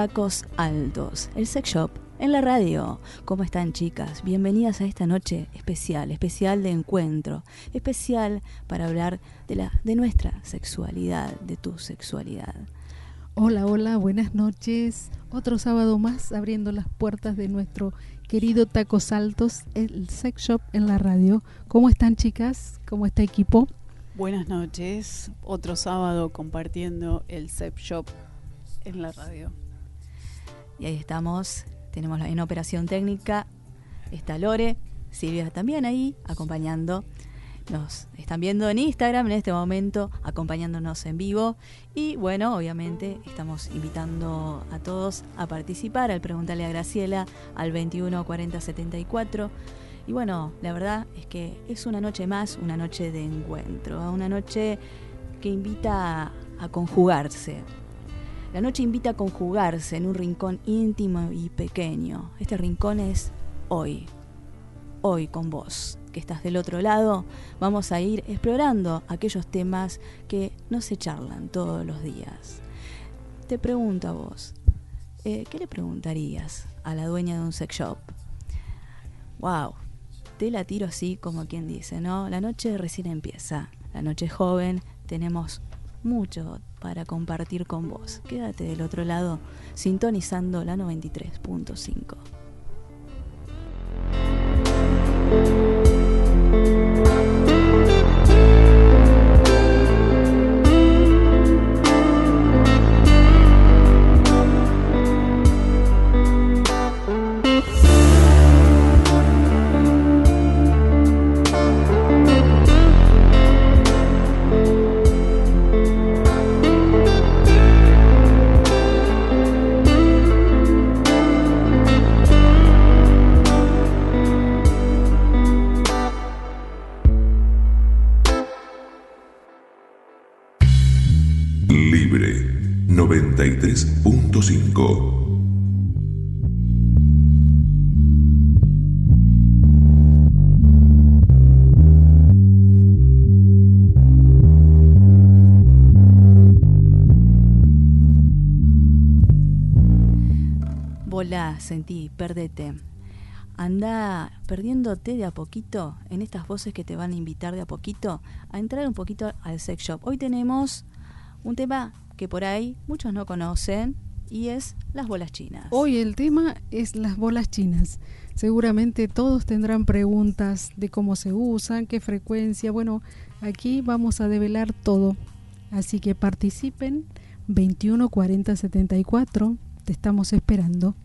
Tacos Altos, el sex shop en la radio. ¿Cómo están chicas? Bienvenidas a esta noche especial, especial de encuentro, especial para hablar de, la, de nuestra sexualidad, de tu sexualidad. Hola, hola, buenas noches. Otro sábado más abriendo las puertas de nuestro querido Tacos Altos, el sex shop en la radio. ¿Cómo están chicas? ¿Cómo está equipo? Buenas noches. Otro sábado compartiendo el sex shop en la radio. Y ahí estamos, tenemos en operación técnica, está Lore, Silvia también ahí, acompañando. Nos están viendo en Instagram en este momento, acompañándonos en vivo. Y bueno, obviamente estamos invitando a todos a participar, al preguntarle a Graciela al 21 40 74. Y bueno, la verdad es que es una noche más, una noche de encuentro, una noche que invita a conjugarse, la noche invita a conjugarse en un rincón íntimo y pequeño. Este rincón es hoy, hoy con vos, que estás del otro lado. Vamos a ir explorando aquellos temas que no se charlan todos los días. Te pregunto a vos, eh, ¿qué le preguntarías a la dueña de un sex shop? Wow, te la tiro así como quien dice, ¿no? La noche recién empieza, la noche joven, tenemos mucho para compartir con vos. Quédate del otro lado sintonizando la 93.5. sentí, perdete. Anda perdiéndote de a poquito en estas voces que te van a invitar de a poquito a entrar un poquito al sex shop. Hoy tenemos un tema que por ahí muchos no conocen y es las bolas chinas. Hoy el tema es las bolas chinas. Seguramente todos tendrán preguntas de cómo se usan, qué frecuencia. Bueno, aquí vamos a develar todo. Así que participen 21 40 74. Te estamos esperando.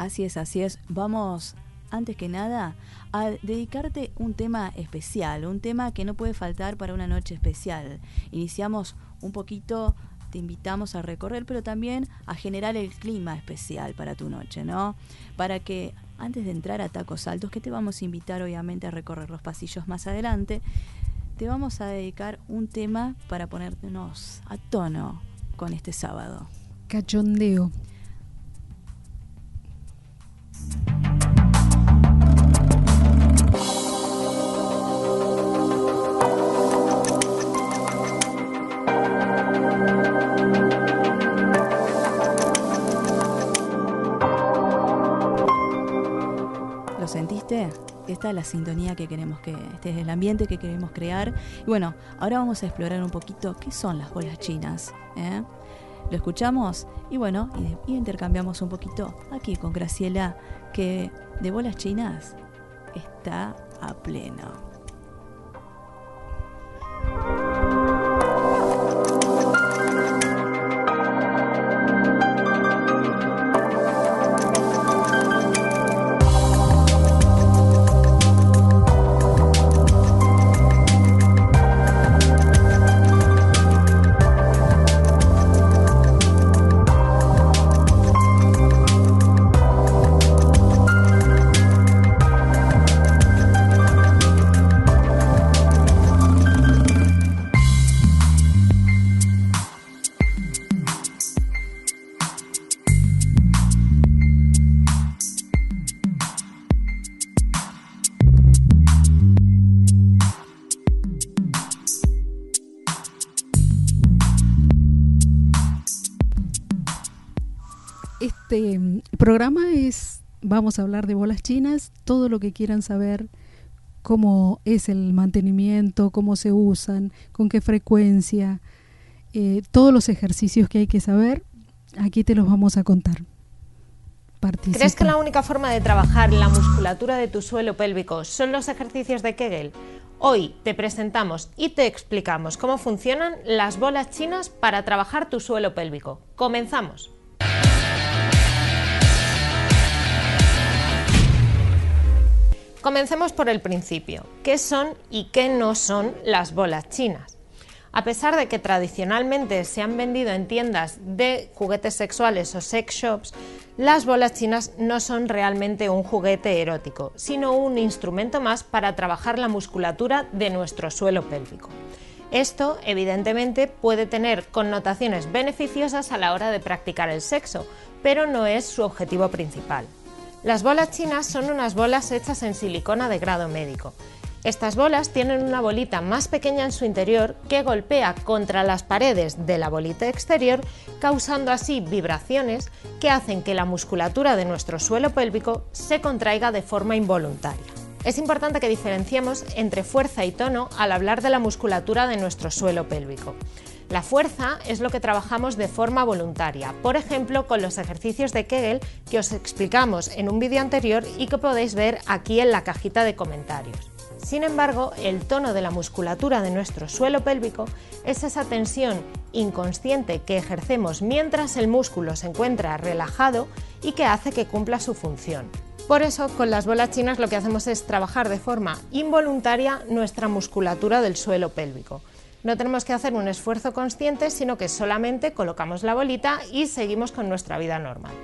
Así es, así es. Vamos, antes que nada, a dedicarte un tema especial, un tema que no puede faltar para una noche especial. Iniciamos un poquito, te invitamos a recorrer, pero también a generar el clima especial para tu noche, ¿no? Para que antes de entrar a Tacos Altos, que te vamos a invitar obviamente a recorrer los pasillos más adelante, te vamos a dedicar un tema para ponernos a tono con este sábado. Cachondeo. ¿Lo sentiste? Esta es la sintonía que queremos que, este es el ambiente que queremos crear. Y bueno, ahora vamos a explorar un poquito qué son las bolas chinas. ¿eh? Lo escuchamos y bueno, y, intercambiamos un poquito aquí con Graciela, que de bolas chinas está a pleno. Vamos a hablar de bolas chinas, todo lo que quieran saber, cómo es el mantenimiento, cómo se usan, con qué frecuencia, eh, todos los ejercicios que hay que saber, aquí te los vamos a contar. ¿Crees que la única forma de trabajar la musculatura de tu suelo pélvico son los ejercicios de Kegel? Hoy te presentamos y te explicamos cómo funcionan las bolas chinas para trabajar tu suelo pélvico. Comenzamos. Comencemos por el principio. ¿Qué son y qué no son las bolas chinas? A pesar de que tradicionalmente se han vendido en tiendas de juguetes sexuales o sex shops, las bolas chinas no son realmente un juguete erótico, sino un instrumento más para trabajar la musculatura de nuestro suelo pélvico. Esto, evidentemente, puede tener connotaciones beneficiosas a la hora de practicar el sexo, pero no es su objetivo principal. Las bolas chinas son unas bolas hechas en silicona de grado médico. Estas bolas tienen una bolita más pequeña en su interior que golpea contra las paredes de la bolita exterior, causando así vibraciones que hacen que la musculatura de nuestro suelo pélvico se contraiga de forma involuntaria. Es importante que diferenciemos entre fuerza y tono al hablar de la musculatura de nuestro suelo pélvico. La fuerza es lo que trabajamos de forma voluntaria, por ejemplo con los ejercicios de Kegel que os explicamos en un vídeo anterior y que podéis ver aquí en la cajita de comentarios. Sin embargo, el tono de la musculatura de nuestro suelo pélvico es esa tensión inconsciente que ejercemos mientras el músculo se encuentra relajado y que hace que cumpla su función. Por eso, con las bolas chinas lo que hacemos es trabajar de forma involuntaria nuestra musculatura del suelo pélvico. No tenemos que hacer un esfuerzo consciente, sino que solamente colocamos la bolita y seguimos con nuestra vida normal.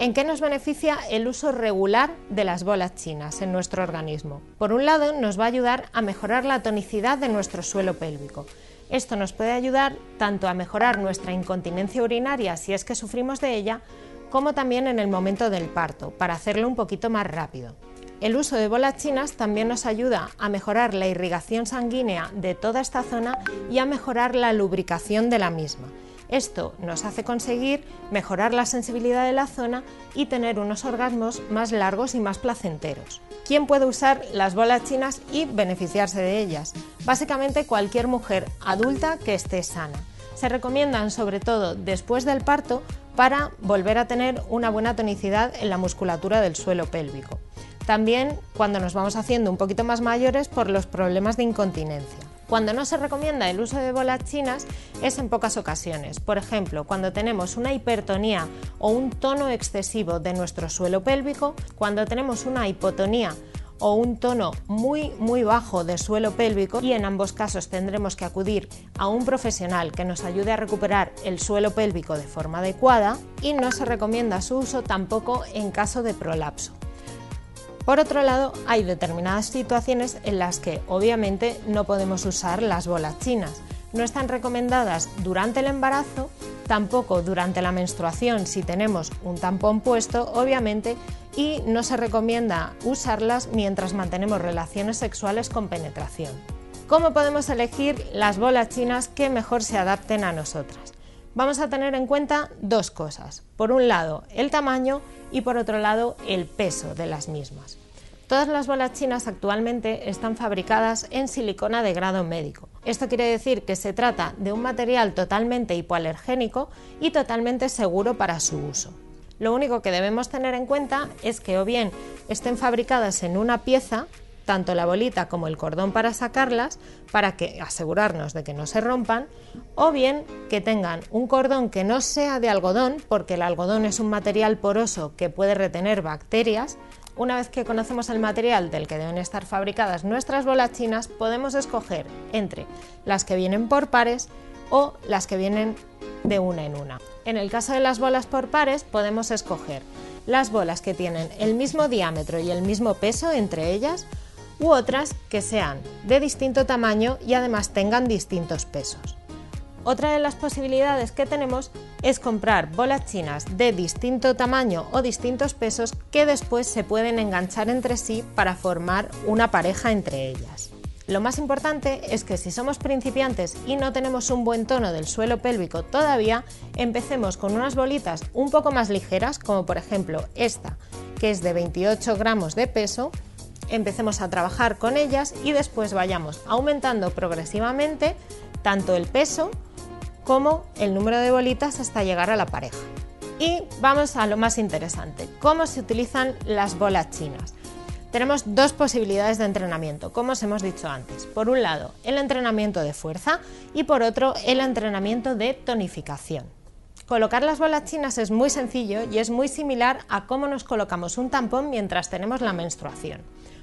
¿En qué nos beneficia el uso regular de las bolas chinas en nuestro organismo? Por un lado, nos va a ayudar a mejorar la tonicidad de nuestro suelo pélvico. Esto nos puede ayudar tanto a mejorar nuestra incontinencia urinaria si es que sufrimos de ella, como también en el momento del parto, para hacerlo un poquito más rápido. El uso de bolas chinas también nos ayuda a mejorar la irrigación sanguínea de toda esta zona y a mejorar la lubricación de la misma. Esto nos hace conseguir mejorar la sensibilidad de la zona y tener unos orgasmos más largos y más placenteros. ¿Quién puede usar las bolas chinas y beneficiarse de ellas? Básicamente cualquier mujer adulta que esté sana. Se recomiendan sobre todo después del parto para volver a tener una buena tonicidad en la musculatura del suelo pélvico. También cuando nos vamos haciendo un poquito más mayores por los problemas de incontinencia. Cuando no se recomienda el uso de bolas chinas es en pocas ocasiones. Por ejemplo, cuando tenemos una hipertonía o un tono excesivo de nuestro suelo pélvico, cuando tenemos una hipotonía o un tono muy muy bajo de suelo pélvico y en ambos casos tendremos que acudir a un profesional que nos ayude a recuperar el suelo pélvico de forma adecuada y no se recomienda su uso tampoco en caso de prolapso. Por otro lado, hay determinadas situaciones en las que obviamente no podemos usar las bolas chinas. No están recomendadas durante el embarazo, tampoco durante la menstruación si tenemos un tampón puesto, obviamente, y no se recomienda usarlas mientras mantenemos relaciones sexuales con penetración. ¿Cómo podemos elegir las bolas chinas que mejor se adapten a nosotras? Vamos a tener en cuenta dos cosas. Por un lado, el tamaño y por otro lado, el peso de las mismas. Todas las bolas chinas actualmente están fabricadas en silicona de grado médico. Esto quiere decir que se trata de un material totalmente hipoalergénico y totalmente seguro para su uso. Lo único que debemos tener en cuenta es que o bien estén fabricadas en una pieza, tanto la bolita como el cordón para sacarlas, para que asegurarnos de que no se rompan, o bien que tengan un cordón que no sea de algodón, porque el algodón es un material poroso que puede retener bacterias, una vez que conocemos el material del que deben estar fabricadas nuestras bolas chinas, podemos escoger entre las que vienen por pares o las que vienen de una en una. En el caso de las bolas por pares, podemos escoger las bolas que tienen el mismo diámetro y el mismo peso entre ellas, u otras que sean de distinto tamaño y además tengan distintos pesos. Otra de las posibilidades que tenemos es comprar bolas chinas de distinto tamaño o distintos pesos que después se pueden enganchar entre sí para formar una pareja entre ellas. Lo más importante es que si somos principiantes y no tenemos un buen tono del suelo pélvico todavía, empecemos con unas bolitas un poco más ligeras, como por ejemplo esta, que es de 28 gramos de peso, empecemos a trabajar con ellas y después vayamos aumentando progresivamente tanto el peso como el número de bolitas hasta llegar a la pareja. Y vamos a lo más interesante, cómo se utilizan las bolas chinas. Tenemos dos posibilidades de entrenamiento, como os hemos dicho antes. Por un lado, el entrenamiento de fuerza y por otro, el entrenamiento de tonificación. Colocar las bolas chinas es muy sencillo y es muy similar a cómo nos colocamos un tampón mientras tenemos la menstruación.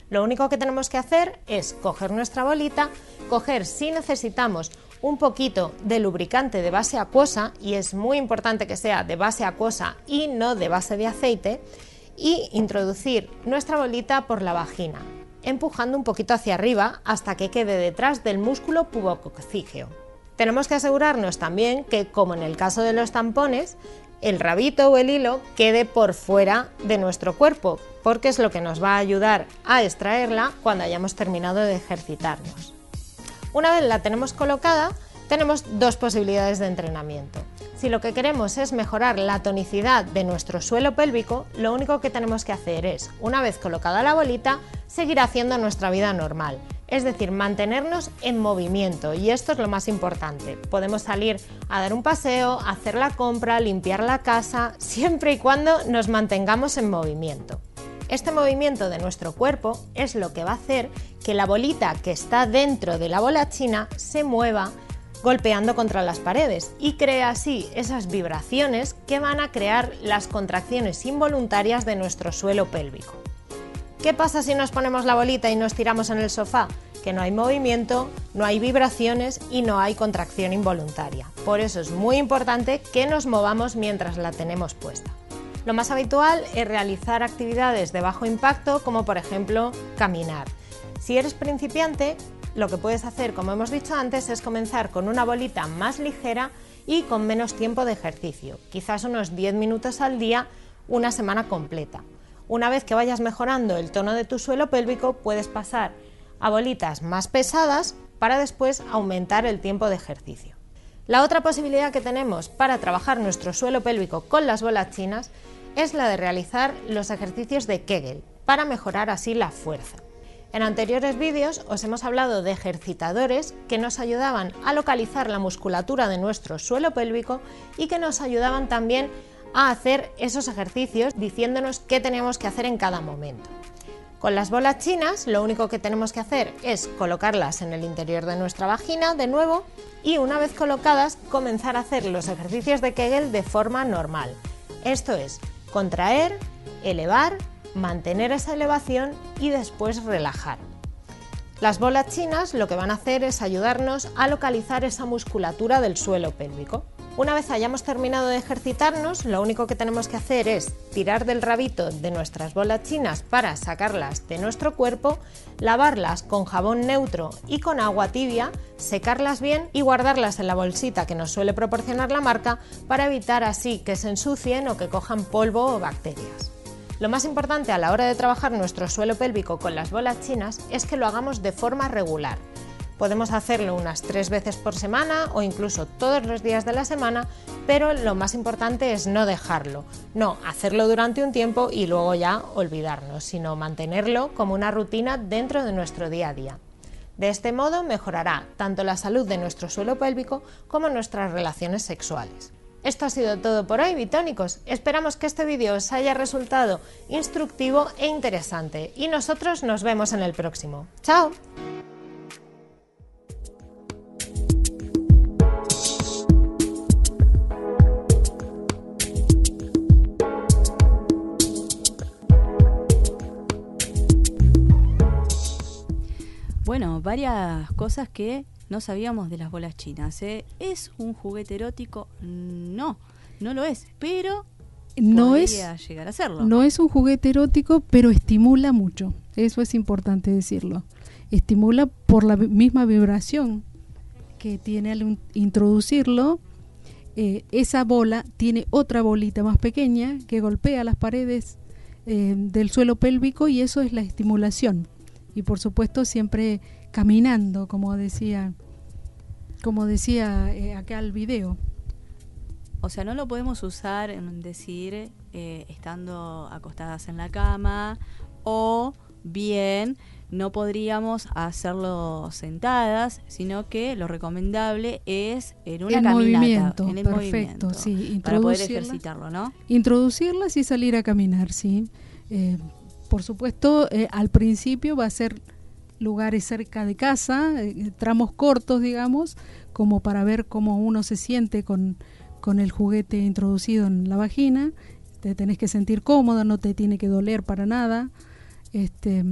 Lo único que tenemos que hacer es coger nuestra bolita, coger si necesitamos un poquito de lubricante de base acuosa, y es muy importante que sea de base acuosa y no de base de aceite, y introducir nuestra bolita por la vagina, empujando un poquito hacia arriba hasta que quede detrás del músculo pubococcígeo. Tenemos que asegurarnos también que, como en el caso de los tampones, el rabito o el hilo quede por fuera de nuestro cuerpo, porque es lo que nos va a ayudar a extraerla cuando hayamos terminado de ejercitarnos. Una vez la tenemos colocada, tenemos dos posibilidades de entrenamiento. Si lo que queremos es mejorar la tonicidad de nuestro suelo pélvico, lo único que tenemos que hacer es, una vez colocada la bolita, seguir haciendo nuestra vida normal. Es decir, mantenernos en movimiento y esto es lo más importante. Podemos salir a dar un paseo, hacer la compra, limpiar la casa, siempre y cuando nos mantengamos en movimiento. Este movimiento de nuestro cuerpo es lo que va a hacer que la bolita que está dentro de la bola china se mueva golpeando contra las paredes y crea así esas vibraciones que van a crear las contracciones involuntarias de nuestro suelo pélvico. ¿Qué pasa si nos ponemos la bolita y nos tiramos en el sofá? Que no hay movimiento, no hay vibraciones y no hay contracción involuntaria. Por eso es muy importante que nos movamos mientras la tenemos puesta. Lo más habitual es realizar actividades de bajo impacto como por ejemplo caminar. Si eres principiante, lo que puedes hacer, como hemos dicho antes, es comenzar con una bolita más ligera y con menos tiempo de ejercicio, quizás unos 10 minutos al día, una semana completa. Una vez que vayas mejorando el tono de tu suelo pélvico, puedes pasar a bolitas más pesadas para después aumentar el tiempo de ejercicio. La otra posibilidad que tenemos para trabajar nuestro suelo pélvico con las bolas chinas es la de realizar los ejercicios de Kegel para mejorar así la fuerza. En anteriores vídeos os hemos hablado de ejercitadores que nos ayudaban a localizar la musculatura de nuestro suelo pélvico y que nos ayudaban también a hacer esos ejercicios diciéndonos qué teníamos que hacer en cada momento. Con las bolas chinas lo único que tenemos que hacer es colocarlas en el interior de nuestra vagina de nuevo y una vez colocadas comenzar a hacer los ejercicios de Kegel de forma normal. Esto es, contraer, elevar, mantener esa elevación y después relajar. Las bolas chinas lo que van a hacer es ayudarnos a localizar esa musculatura del suelo pélvico. Una vez hayamos terminado de ejercitarnos, lo único que tenemos que hacer es tirar del rabito de nuestras bolas chinas para sacarlas de nuestro cuerpo, lavarlas con jabón neutro y con agua tibia, secarlas bien y guardarlas en la bolsita que nos suele proporcionar la marca para evitar así que se ensucien o que cojan polvo o bacterias. Lo más importante a la hora de trabajar nuestro suelo pélvico con las bolas chinas es que lo hagamos de forma regular. Podemos hacerlo unas tres veces por semana o incluso todos los días de la semana, pero lo más importante es no dejarlo, no hacerlo durante un tiempo y luego ya olvidarnos, sino mantenerlo como una rutina dentro de nuestro día a día. De este modo mejorará tanto la salud de nuestro suelo pélvico como nuestras relaciones sexuales. Esto ha sido todo por hoy, bitónicos. Esperamos que este vídeo os haya resultado instructivo e interesante y nosotros nos vemos en el próximo. ¡Chao! Bueno, varias cosas que no sabíamos de las bolas chinas. ¿eh? ¿Es un juguete erótico? No, no lo es, pero no podría es, llegar a serlo. no es un juguete erótico, pero estimula mucho. Eso es importante decirlo. Estimula por la misma vibración que tiene al introducirlo. Eh, esa bola tiene otra bolita más pequeña que golpea las paredes eh, del suelo pélvico y eso es la estimulación. Y por supuesto siempre caminando, como decía, como decía eh, acá el video. O sea, no lo podemos usar en decir eh, estando acostadas en la cama o bien no podríamos hacerlo sentadas, sino que lo recomendable es en una En caminata, movimiento, en el perfecto, movimiento, sí, para poder ejercitarlo, ¿no? introducirlas y salir a caminar, sí. Eh, por supuesto, eh, al principio va a ser lugares cerca de casa, eh, tramos cortos, digamos, como para ver cómo uno se siente con, con el juguete introducido en la vagina. Te tenés que sentir cómodo, no te tiene que doler para nada. Este,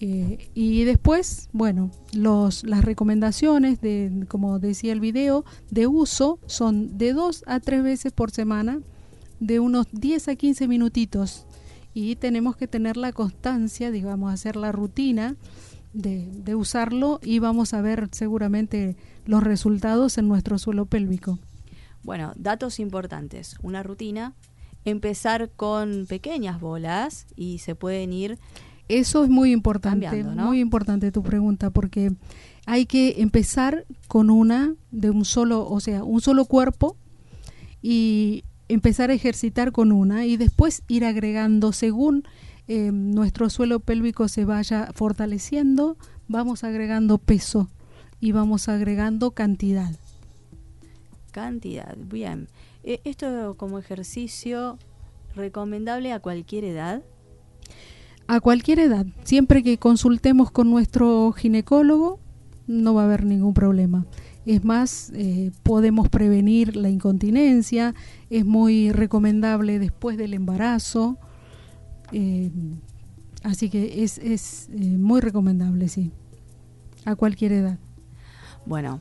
eh, y después, bueno, los, las recomendaciones, de, como decía el video, de uso son de dos a tres veces por semana, de unos 10 a 15 minutitos. Y tenemos que tener la constancia, digamos, hacer la rutina de, de usarlo y vamos a ver seguramente los resultados en nuestro suelo pélvico. Bueno, datos importantes. Una rutina, empezar con pequeñas bolas y se pueden ir Eso es muy importante, muy importante tu pregunta, porque hay que empezar con una de un solo, o sea, un solo cuerpo y empezar a ejercitar con una y después ir agregando según eh, nuestro suelo pélvico se vaya fortaleciendo, vamos agregando peso y vamos agregando cantidad. cantidad. Bien. Eh, esto como ejercicio recomendable a cualquier edad. A cualquier edad, siempre que consultemos con nuestro ginecólogo, no va a haber ningún problema. Es más, eh, podemos prevenir la incontinencia, es muy recomendable después del embarazo, eh, así que es, es eh, muy recomendable, sí, a cualquier edad. Bueno,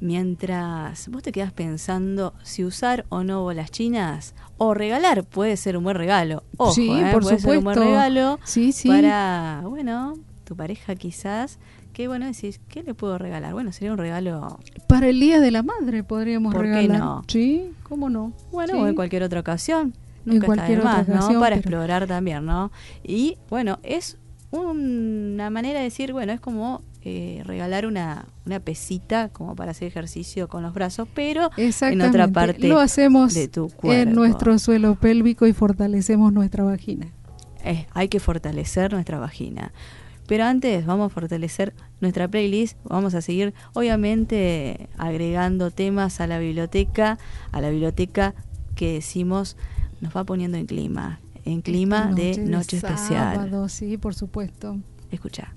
mientras vos te quedas pensando si usar o no bolas chinas o regalar, puede ser un buen regalo. Ojo, Sí, ¿eh? por puede ser un buen supuesto. regalo Sí, sí. para, bueno, tu pareja quizás. Que bueno, decís, ¿qué le puedo regalar? Bueno, sería un regalo, Para el Día de la Madre podríamos ¿Por qué regalar. no? Sí, ¿cómo no? bueno, Sí. o en cualquier otra ocasión. En Nunca cualquier está de más, ¿no? ocasión, Para pero- explorar también, ¿no? Y bueno, es una manera de decir, bueno, es como eh, regalar una, una pesita como para hacer ejercicio con los brazos, pero en otra parte Lo hacemos de tu en cuerpo. nuestro suelo pélvico y fortalecemos nuestra vagina. Eh, hay que fortalecer nuestra vagina. Pero antes vamos a fortalecer nuestra playlist, vamos a seguir obviamente agregando temas a la biblioteca, a la biblioteca que decimos nos va poniendo en clima, en clima de noche especial. sábado, sí, por supuesto. Escucha.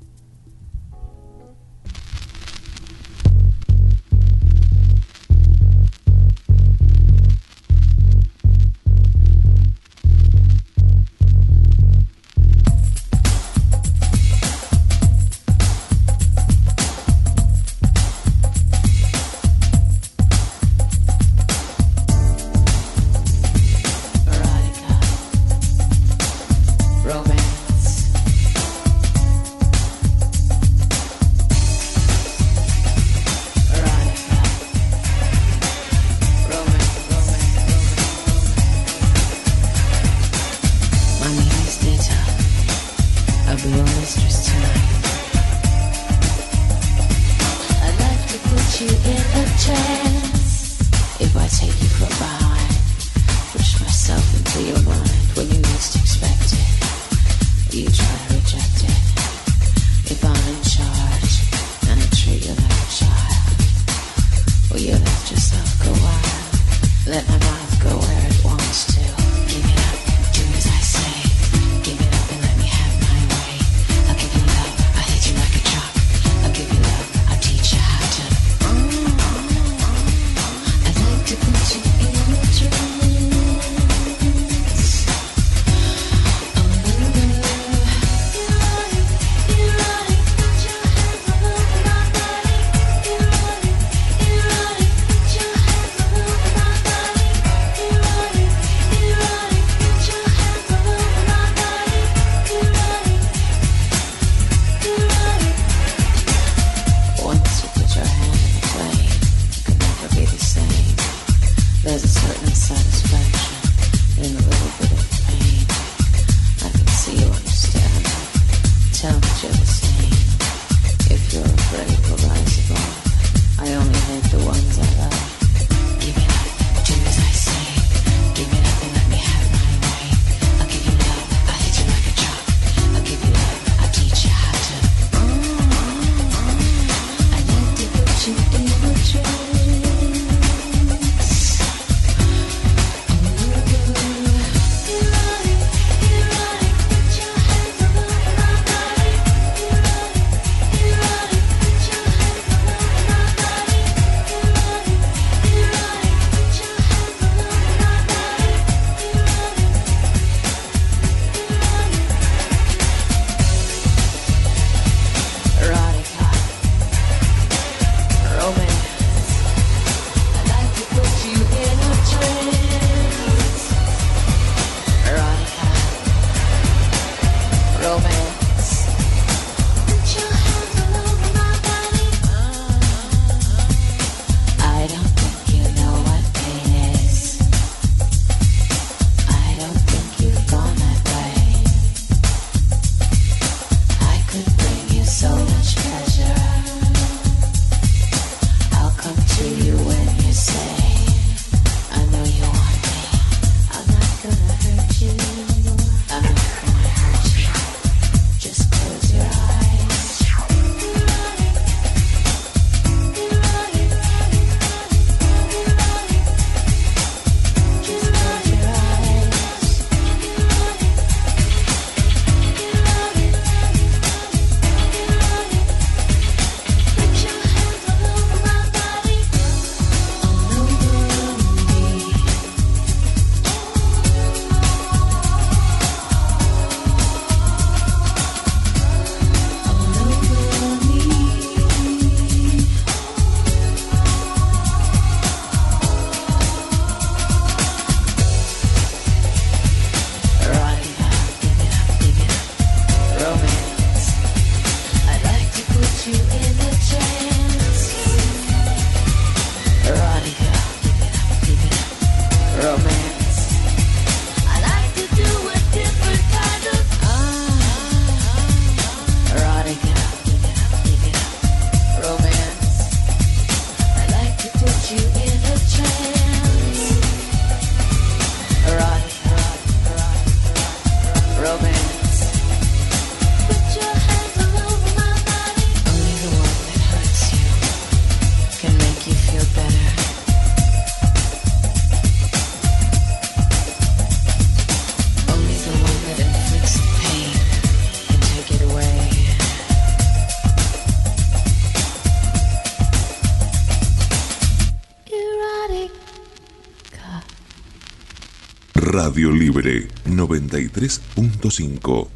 93.5.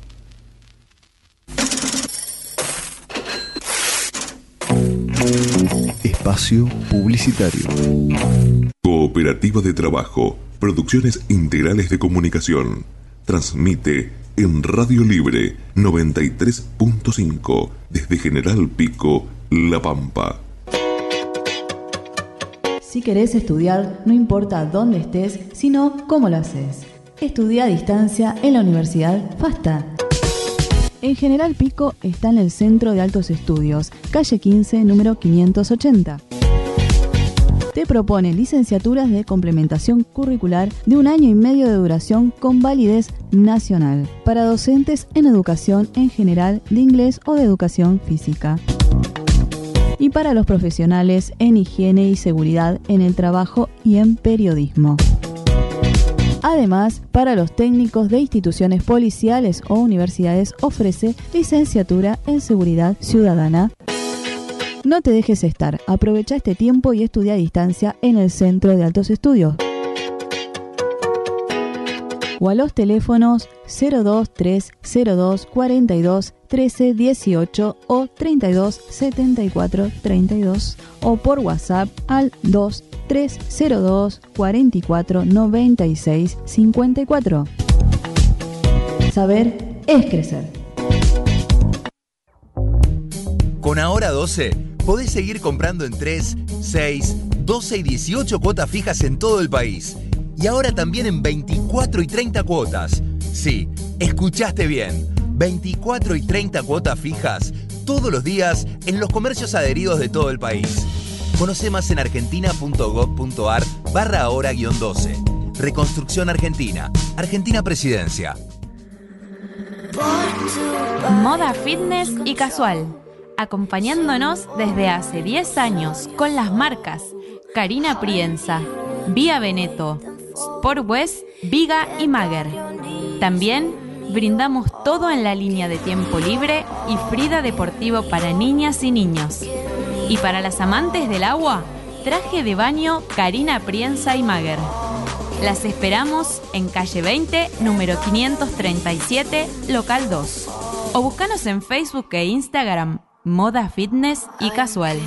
Espacio Publicitario. Cooperativa de Trabajo, Producciones Integrales de Comunicación. Transmite en Radio Libre 93.5 desde General Pico, La Pampa. Si querés estudiar, no importa dónde estés, sino cómo lo haces estudia a distancia en la Universidad FASTA. En General Pico está en el Centro de Altos Estudios, calle 15, número 580. Te propone licenciaturas de complementación curricular de un año y medio de duración con validez nacional para docentes en educación en general de inglés o de educación física y para los profesionales en higiene y seguridad en el trabajo y en periodismo. Además, para los técnicos de instituciones policiales o universidades ofrece licenciatura en seguridad ciudadana. No te dejes estar, aprovecha este tiempo y estudia a distancia en el Centro de Altos Estudios. O a los teléfonos 02302 42 13 18 o 32 74 32 o por WhatsApp al 2302 44 96 54. Saber es crecer. Con Ahora 12 podés seguir comprando en 3, 6, 12 y 18 cuotas fijas en todo el país. Y ahora también en 24 y 30 cuotas. Sí, escuchaste bien. 24 y 30 cuotas fijas todos los días en los comercios adheridos de todo el país. Conoce más en argentina.gov.ar barra ahora-12. Reconstrucción Argentina. Argentina Presidencia. Moda fitness y casual. Acompañándonos desde hace 10 años con las marcas Karina Prienza, Vía Veneto, Sport West, Viga y Mager. También brindamos todo en la línea de tiempo libre y Frida Deportivo para niñas y niños. Y para las amantes del agua, traje de baño Karina Prienza y Mager. Las esperamos en calle 20, número 537, local 2. O búscanos en Facebook e Instagram, Moda Fitness y Casual.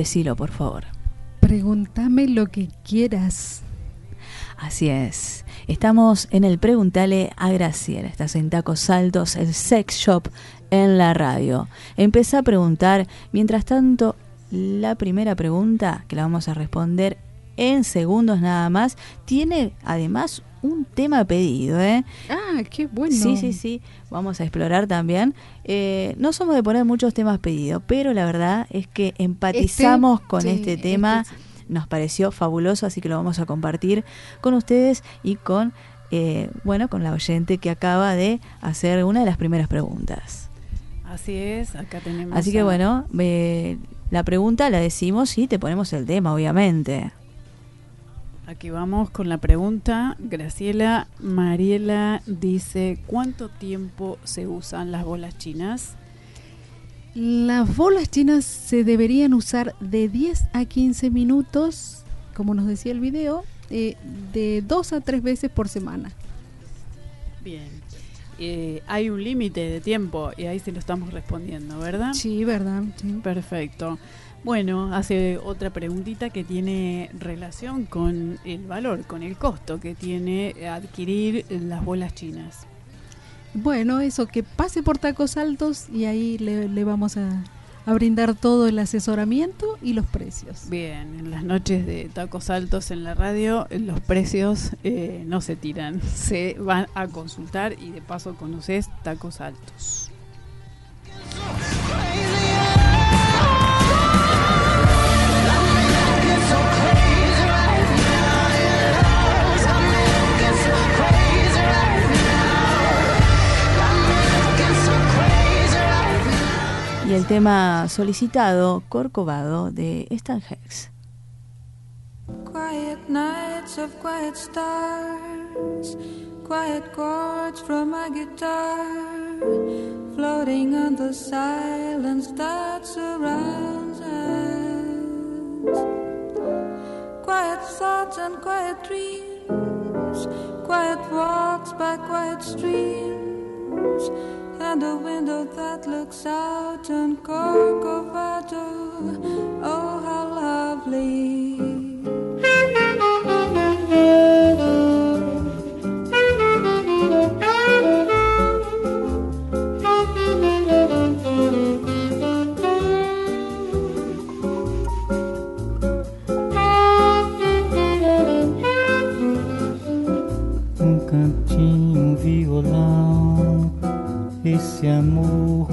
Decilo, por favor. Pregúntame lo que quieras. Así es. Estamos en el Preguntale a Graciela. Estás en Tacos Altos, el sex shop en la radio. Empecé a preguntar. Mientras tanto, la primera pregunta, que la vamos a responder en segundos nada más, tiene además un tema pedido, ¿eh? Ah, qué bueno. Sí, sí, sí. Vamos a explorar también. Eh, no somos de poner muchos temas pedidos, pero la verdad es que empatizamos con sí, este tema. este sí. Nos pareció fabuloso, así que lo vamos a compartir con ustedes y con, eh, bueno, con la oyente que acaba de hacer una de las primeras preguntas. Así es, acá tenemos. Así que a- bueno, eh, la pregunta la decimos y te ponemos el tema, obviamente. Aquí vamos con la pregunta. Graciela Mariela dice: ¿Cuánto tiempo se usan las bolas chinas? Las bolas chinas se deberían usar de 10 a 15 minutos, como nos decía el video, eh, de 2 a 3 veces por semana. Bien. Eh, hay un límite de tiempo y ahí se lo estamos respondiendo, ¿verdad? Sí, ¿verdad? Sí. Perfecto. Bueno, hace otra preguntita que tiene relación con el valor, con el costo que tiene adquirir las bolas chinas. Bueno, eso, que pase por tacos altos y ahí le, le vamos a, a brindar todo el asesoramiento y los precios. Bien, en las noches de tacos altos en la radio, los precios eh, no se tiran, se van a consultar y de paso conoces tacos altos. Y el tema solicitado, Corcovado, de Stan Hex. Quiet nights of quiet stars, quiet chords from my guitar, floating on the silence that surrounds us. Quiet thoughts and quiet dreams, quiet walks by quiet streams, and a window that looks out on Corcovado. Oh, how lovely! Amor.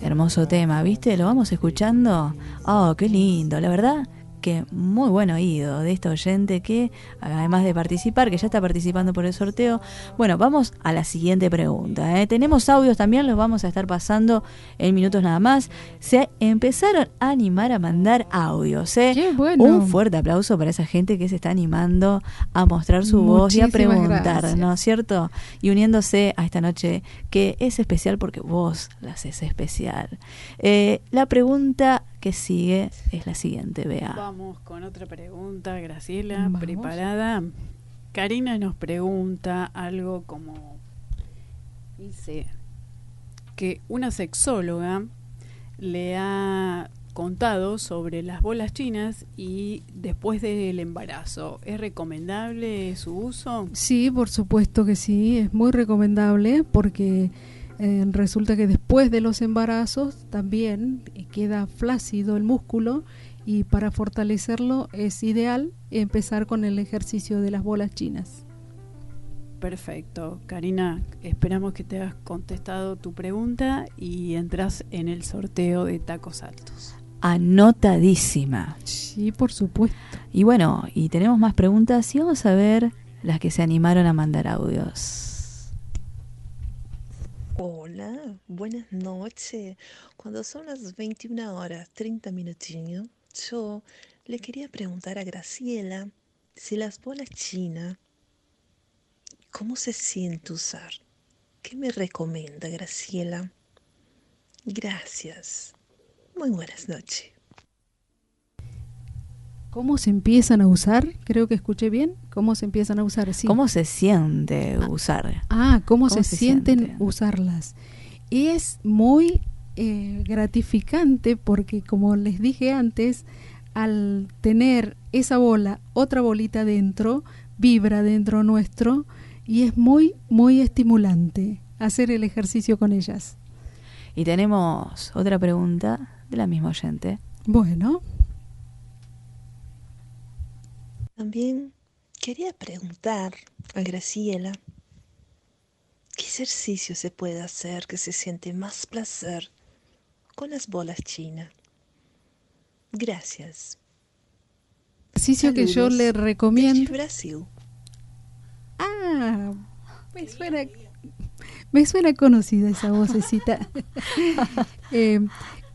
Hermoso tema, ¿viste? Lo vamos escuchando. Oh, qué lindo, la verdad que muy buen oído de esta oyente que, además de participar, que ya está participando por el sorteo. Bueno, vamos a la siguiente pregunta. ¿eh? Tenemos audios también, los vamos a estar pasando en minutos nada más. Se empezaron a animar a mandar audios. ¿eh? Qué bueno. Un fuerte aplauso para esa gente que se está animando a mostrar su voz y a preguntar, gracias. ¿no es cierto? Y uniéndose a esta noche que es especial porque vos la haces especial. Eh, la pregunta que sigue es la siguiente, Bea. Vamos con otra pregunta, Graciela, Vamos. preparada. Karina nos pregunta algo como dice que una sexóloga le ha contado sobre las bolas chinas y después del embarazo. ¿Es recomendable su uso? Sí, por supuesto que sí, es muy recomendable porque eh, resulta que después de los embarazos también eh, queda flácido el músculo y para fortalecerlo es ideal empezar con el ejercicio de las bolas chinas. Perfecto. Karina, esperamos que te hayas contestado tu pregunta y entras en el sorteo de tacos altos. Anotadísima. Sí, por supuesto. Y bueno, y tenemos más preguntas y vamos a ver las que se animaron a mandar audios. Hola, buenas noches. Cuando son las 21 horas 30 minutinhos, yo le quería preguntar a Graciela si las bolas chinas, ¿cómo se siente usar? ¿Qué me recomienda Graciela? Gracias. Muy buenas noches. ¿Cómo se empiezan a usar? Creo que escuché bien. ¿Cómo se empiezan a usar? Sí. ¿Cómo se siente usar? Ah, ¿cómo, ¿Cómo se, se sienten siente? usarlas? Es muy eh, gratificante porque, como les dije antes, al tener esa bola, otra bolita dentro, vibra dentro nuestro y es muy, muy estimulante hacer el ejercicio con ellas. Y tenemos otra pregunta de la misma oyente. Bueno, También quería preguntar a Graciela qué ejercicio se puede hacer que se siente más placer con las bolas chinas. Gracias. ejercicio que yo le recomiendo. Brasil. Ah, me suena, me suena conocida esa vocecita. Eh,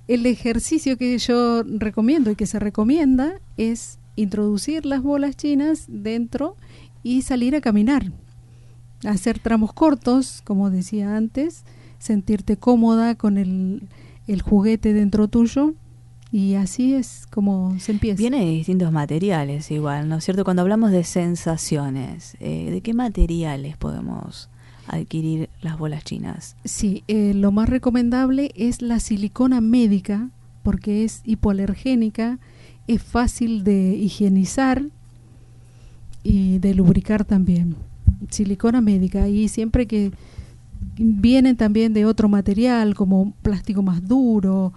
el ejercicio que yo recomiendo y que se recomienda es introducir las bolas chinas dentro y salir a caminar. Hacer tramos cortos, como decía antes, sentirte cómoda con el, el juguete dentro tuyo y así es como se empieza. Viene de distintos materiales igual, ¿no es cierto? Cuando hablamos de sensaciones, eh, ¿de qué materiales podemos adquirir las bolas chinas? Sí, eh, lo más recomendable es la silicona médica porque es hipoalergénica, es fácil de higienizar y de lubricar también. Silicona médica y siempre que vienen también de otro material como plástico más duro,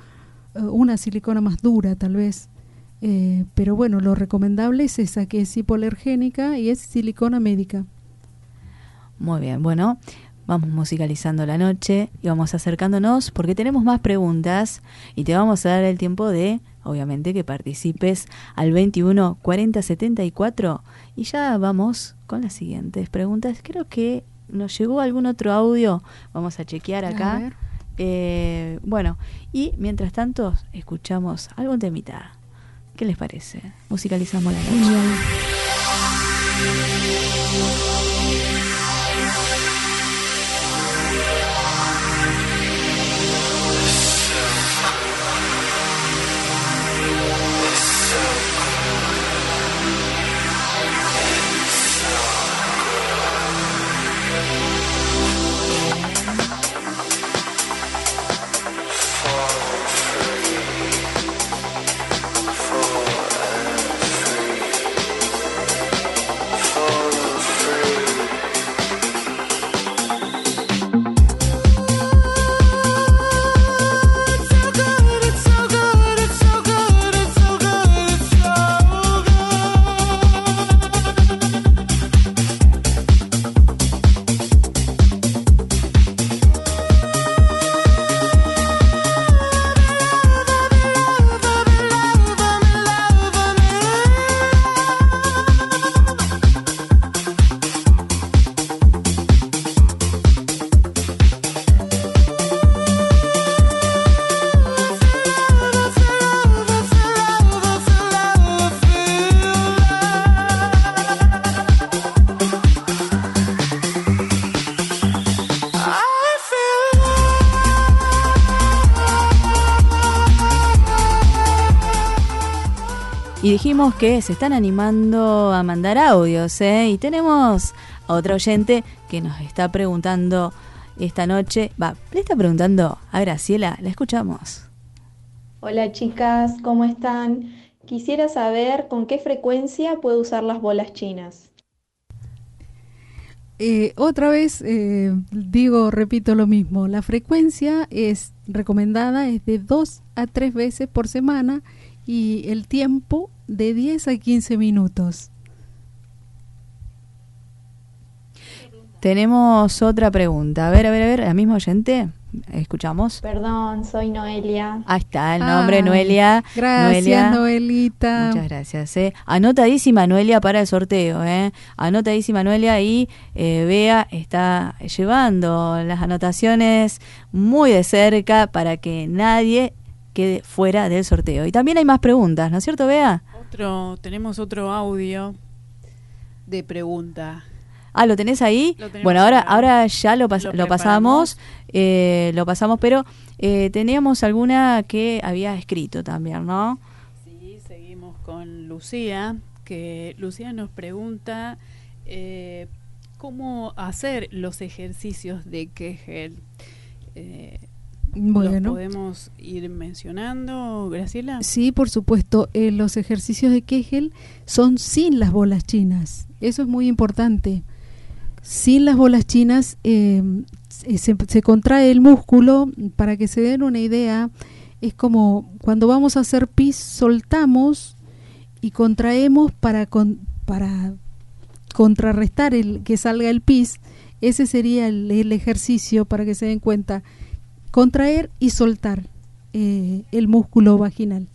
eh, una silicona más dura tal vez. Eh, pero bueno, lo recomendable es esa que es hipoalergénica y es silicona médica. Muy bien, bueno, vamos musicalizando la noche y vamos acercándonos porque tenemos más preguntas y te vamos a dar el tiempo de, obviamente, que participes al 21 40 74 y ya vamos con las siguientes preguntas. Creo que nos llegó algún otro audio, vamos a chequear acá. Eh, bueno, y mientras tanto escuchamos algún temita ¿Qué les parece? Musicalizamos la noche. Y dijimos que se están animando a mandar audios, ¿eh? Y tenemos a otra oyente que nos está preguntando esta noche, va, le está preguntando a Graciela, la escuchamos. Hola chicas, ¿cómo están? Quisiera saber con qué frecuencia puedo usar las bolas chinas. Eh, otra vez eh, digo, repito lo mismo, la frecuencia es recomendada es de dos a tres veces por semana y el tiempo de 10 a 15 minutos. Tenemos otra pregunta. A ver, a ver, a ver, la misma oyente. Escuchamos. Perdón, soy Noelia. Ahí está el nombre, Noelia. Gracias, Noelita. Muchas gracias. Eh. Anotadísima, Noelia, para el sorteo. Eh. Anotadísima, Noelia. Y eh, Bea está llevando las anotaciones muy de cerca para que nadie quede fuera del sorteo. Y también hay más preguntas, ¿no es cierto, Bea? Otro, tenemos otro audio de pregunta. Ah, ¿lo tenés ahí? Lo bueno, ahora, ahora ya lo, pas- Lo lo pasamos, eh, lo pasamos, pero eh, teníamos alguna que había escrito también, ¿no? Sí, seguimos con Lucía, que Lucía nos pregunta eh, cómo hacer los ejercicios de Kegel. Eh, Bueno. ¿Los podemos ir mencionando, Graciela? Sí, por supuesto. eh, los ejercicios de Kegel son sin las bolas chinas. Eso es muy importante. Sin las bolas chinas eh, se, se contrae el músculo. Para que se den una idea, es como cuando vamos a hacer pis, soltamos y contraemos para, con- para contrarrestar el que salga el pis. Ese sería el, el ejercicio para que se den cuenta. Contraer y soltar eh, el músculo vaginal.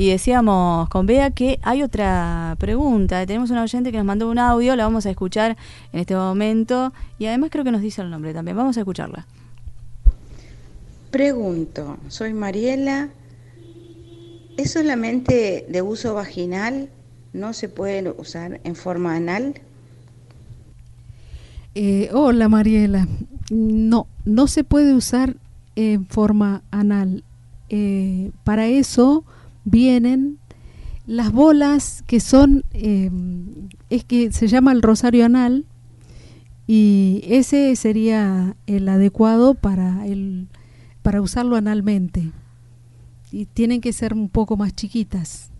Y decíamos con Bea que hay otra pregunta. Tenemos una oyente que nos mandó un audio, la vamos a escuchar en este momento. Y además creo que nos dice el nombre también. Vamos a escucharla. Pregunto, soy Mariela. ¿Es solamente de uso vaginal? ¿No se puede usar en forma anal? Eh, hola Mariela. No, no se puede usar en forma anal. Eh, para eso vienen las bolas que son, eh, es que se llama el rosario anal y ese sería el adecuado para, el, para usarlo analmente. y tienen que ser un poco más chiquitas.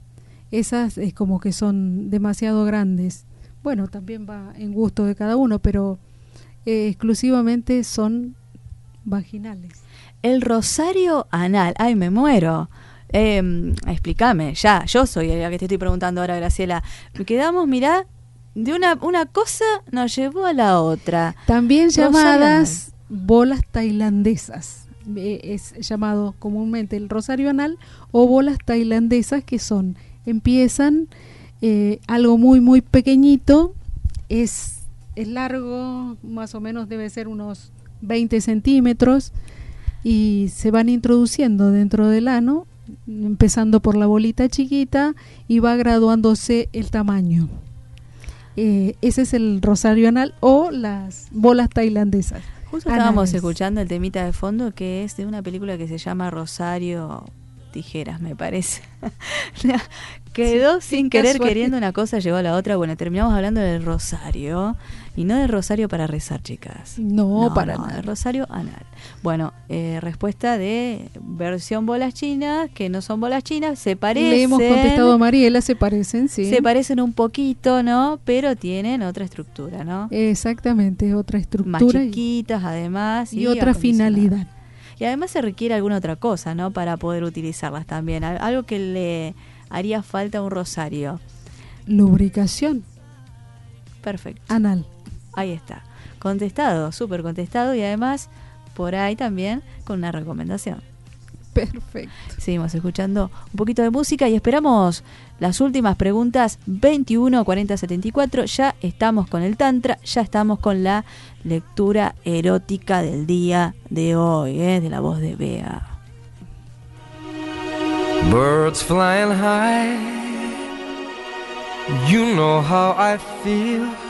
Esas es como que son demasiado grandes. Bueno, también va en gusto de cada uno, pero eh, exclusivamente son vaginales. El rosario anal. Ay, me muero. Eh, explícame, ya, yo soy la que te estoy preguntando ahora, Graciela. Quedamos, mirá, de una, una cosa nos llevó a la otra. También llamadas bolas tailandesas. Eh, Es llamado comúnmente el rosario anal o bolas tailandesas que son, empiezan eh, algo muy muy pequeñito, es, es largo, más o menos debe ser unos 20 centímetros y se van introduciendo dentro del ano, empezando por la bolita chiquita y va graduándose el tamaño. Eh, ese es el rosario anal o las bolas tailandesas. Justo estábamos escuchando el temita de fondo que es de una película que se llama Rosario Tijeras, me parece. Quedó Sí, sin querer casual. queriendo una cosa, llegó a la otra. Bueno, terminamos hablando del rosario y no del rosario para rezar, chicas. No, para no, nada. del rosario anal. Bueno, eh, respuesta de versión bolas chinas, que no son bolas chinas, se parecen. Le hemos contestado a Mariela, se parecen, sí. Se parecen un poquito, ¿no? Pero tienen otra estructura, ¿no? Exactamente, otra Más estructura y, chiquitas, además. y otra acondicionadas. finalidad. Y además se requiere alguna otra cosa, ¿no? Para poder utilizarlas también. Al- Algo que le haría falta a un rosario. Lubricación Perfecto. anal. Ahí está. Contestado, súper contestado y además por ahí también con una recomendación. Perfecto. Seguimos escuchando un poquito de música y esperamos las últimas preguntas 21 40 74. Ya estamos con el Tantra, ya estamos con la lectura erótica del día de hoy, ¿eh? de la voz de Bea. Birds flying high, you know how I feel.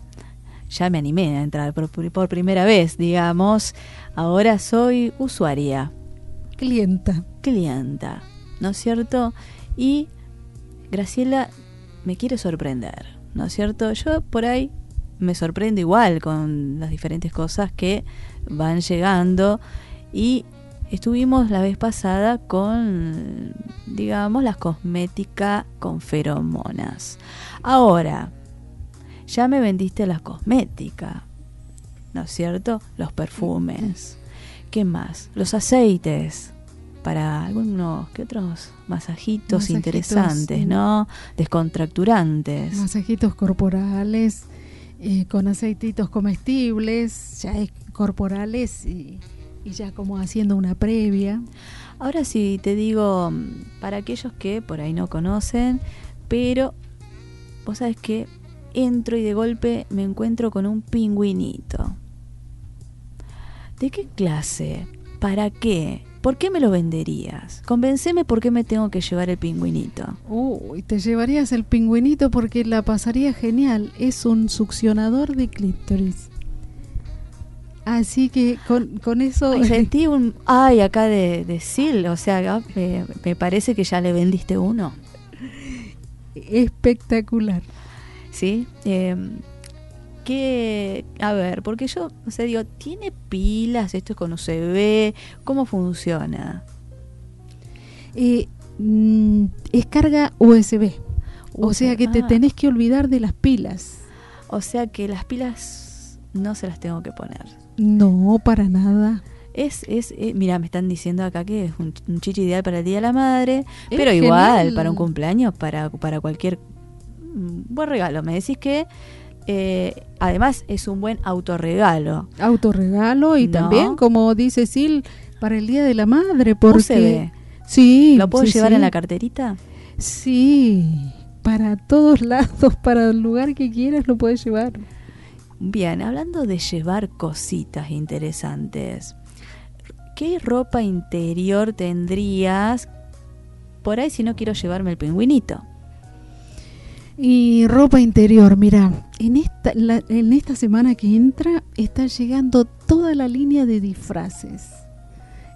Ya me animé a entrar por, por primera vez, digamos. Ahora soy usuaria. Clienta. Clienta, ¿no es cierto? Y Graciela me quiere sorprender, ¿no es cierto? Yo por ahí me sorprendo igual con las diferentes cosas que van llegando y estuvimos la vez pasada con, digamos, las cosméticas con feromonas. Ahora, ya me vendiste las cosméticas, ¿no es cierto? Los perfumes. ¿Qué más? Los aceites para algunos que otros masajitos, Masajitos, interesantes. ¿no? Descontracturantes. Masajitos corporales, eh, con aceititos comestibles, ya es corporales y, y ya como haciendo una previa. Ahora sí te digo, mm, para aquellos que por ahí no conocen, pero vos sabes que entro y de golpe me encuentro con un pingüinito. ¿De qué clase? ¿Para qué? ¿Por qué me lo venderías? Convenceme por qué me tengo que llevar el pingüinito. Uy, te llevarías el pingüinito porque la pasaría genial. Es un succionador de clítoris. Así que con, con eso... Ay, sentí un ay acá de, de Sil, o sea, me, me parece que ya le vendiste uno. Espectacular. ¿Sí? Eh, que, a ver, porque yo, o sea, digo, ¿tiene pilas? ¿Esto es con USB? ¿Cómo funciona? Eh, mm, es carga USB. O sea que te ah. tenés que olvidar de las pilas. O sea que las pilas no se las tengo que poner. No, para nada. Es, es, eh, mira, me están diciendo acá que es un, un chichi ideal para el Día de la Madre, Es pero igual, para un cumpleaños, para, para cualquier buen regalo. Me decís que eh, además es un buen autorregalo. Autorregalo y No. también, como dice Sil, para el Día de la Madre. Porque. Sí. ¿Lo puedo sí, llevar sí. en la carterita? Sí, para todos lados, para el lugar que quieras lo puedes llevar. Bien, hablando de llevar cositas interesantes, ¿qué ropa interior tendrías por ahí si no quiero llevarme el pingüinito? Y ropa interior, mira, en esta, la- en esta semana que entra está llegando toda la línea de disfraces.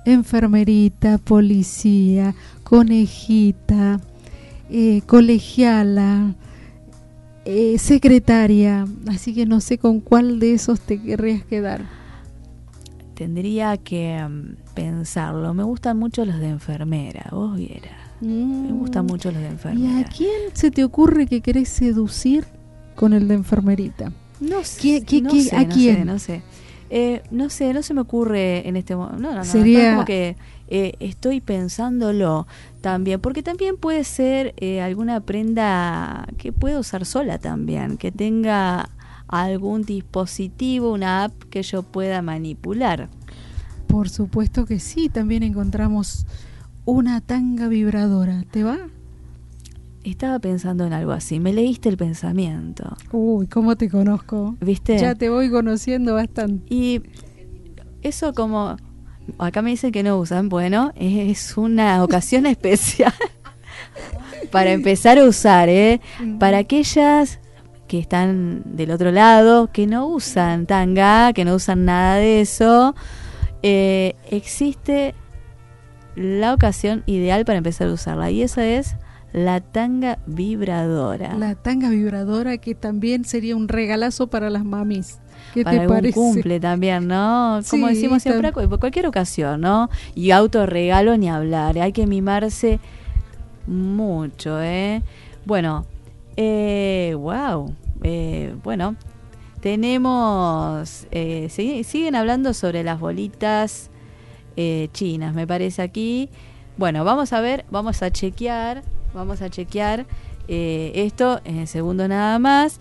Enfermerita, policía, conejita, eh, colegiala, eh, secretaria. Así que no sé con cuál de esos te querrías quedar. Tendría que mm, pensarlo. Me gustan mucho los de enfermera, vos vieras. Me gustan mucho los de ¿Y enfermera. a quién se te ocurre que querés seducir con el de enfermerita? No ¿Qué- qué- no qué- sé, ¿A no quién? sé, no sé. Eh, no sé, no se me ocurre en este momento. No, no, no. Sería- como que eh, estoy pensándolo también, porque también puede ser eh, alguna prenda que pueda usar sola también, que tenga algún dispositivo, una app que yo pueda manipular. Por supuesto que sí, también encontramos una tanga vibradora. ¿Te va? Estaba pensando en algo así. Me leíste el pensamiento. Uy, ¿cómo te conozco? ¿Viste? Ya te voy conociendo bastante. Y eso como acá me dicen que no usan, bueno, es una ocasión especial para empezar a usar, ¿eh? Para aquellas que están del otro lado, que no usan tanga, que no usan nada de eso, eh, existe la ocasión ideal para empezar a usarla y esa es la tanga vibradora. La tanga vibradora que también sería un regalazo para las mamis. ¿Qué para te algún parece? cumple también, ¿no? Como Sí, decimos siempre, por cualquier ocasión, ¿no? Y autorregalo ni hablar, hay que mimarse mucho, ¿eh? Bueno, eh, wow, eh, bueno, tenemos, eh, sig- siguen hablando sobre las bolitas eh, chinas, me parece aquí. Bueno, vamos a ver, vamos a chequear, vamos a chequear eh, esto en segundo nada más,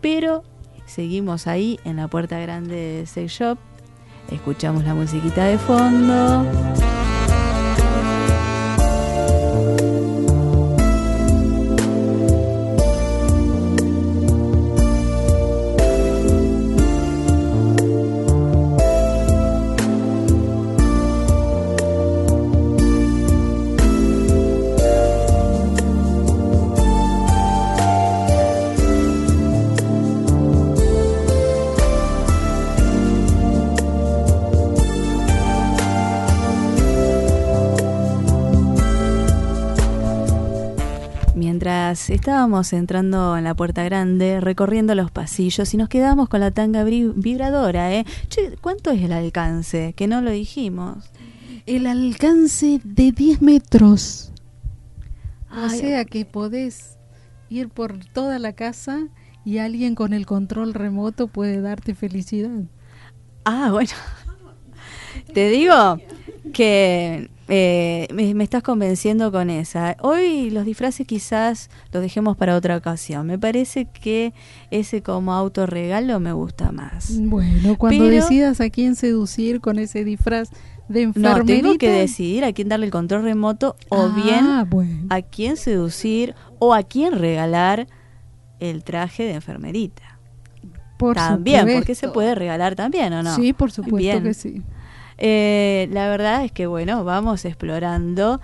pero seguimos ahí en la puerta grande de Sex Shop, escuchamos la musiquita de fondo. Estábamos entrando en la puerta grande, recorriendo los pasillos y nos quedamos con la tanga vibradora, ¿eh? Che, ¿cuánto es el alcance? Que no lo dijimos. El alcance de 10 metros. O sea que podés ir por toda la casa y alguien con el control remoto puede darte felicidad. Ah, bueno. Te digo que eh, me, me estás convenciendo con esa. Hoy los disfraces quizás los dejemos para otra ocasión. Me parece que ese como autorregalo me gusta más. Bueno, cuando Pero- decidas a quién seducir con ese disfraz de No, enfermerita. tengo que decidir a quién darle el control remoto o Ah, bien bueno. a quién seducir o a quién regalar el traje de enfermerita. Por también, supuesto. porque se puede regalar también, ¿o no? Sí, por supuesto Bien. que sí. Eh, la verdad es que, bueno, vamos explorando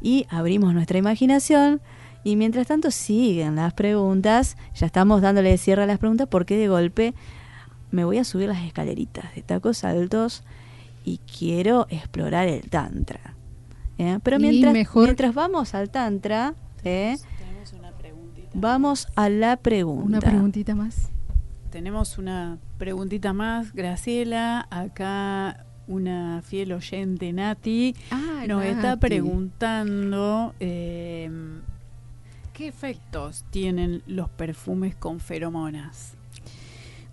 y abrimos nuestra imaginación. Y mientras tanto siguen las preguntas. Ya estamos dándole cierre a las preguntas porque de golpe me voy a subir las escaleritas de tacos altos y quiero explorar el tantra. ¿eh? Pero mientras, mejor- mientras vamos al tantra, ¿eh? vamos a la pregunta. Una preguntita más. Tenemos una preguntita más, Graciela. Acá una fiel oyente, Nati, Ah, nos está preguntando eh, qué efectos tienen los perfumes con feromonas.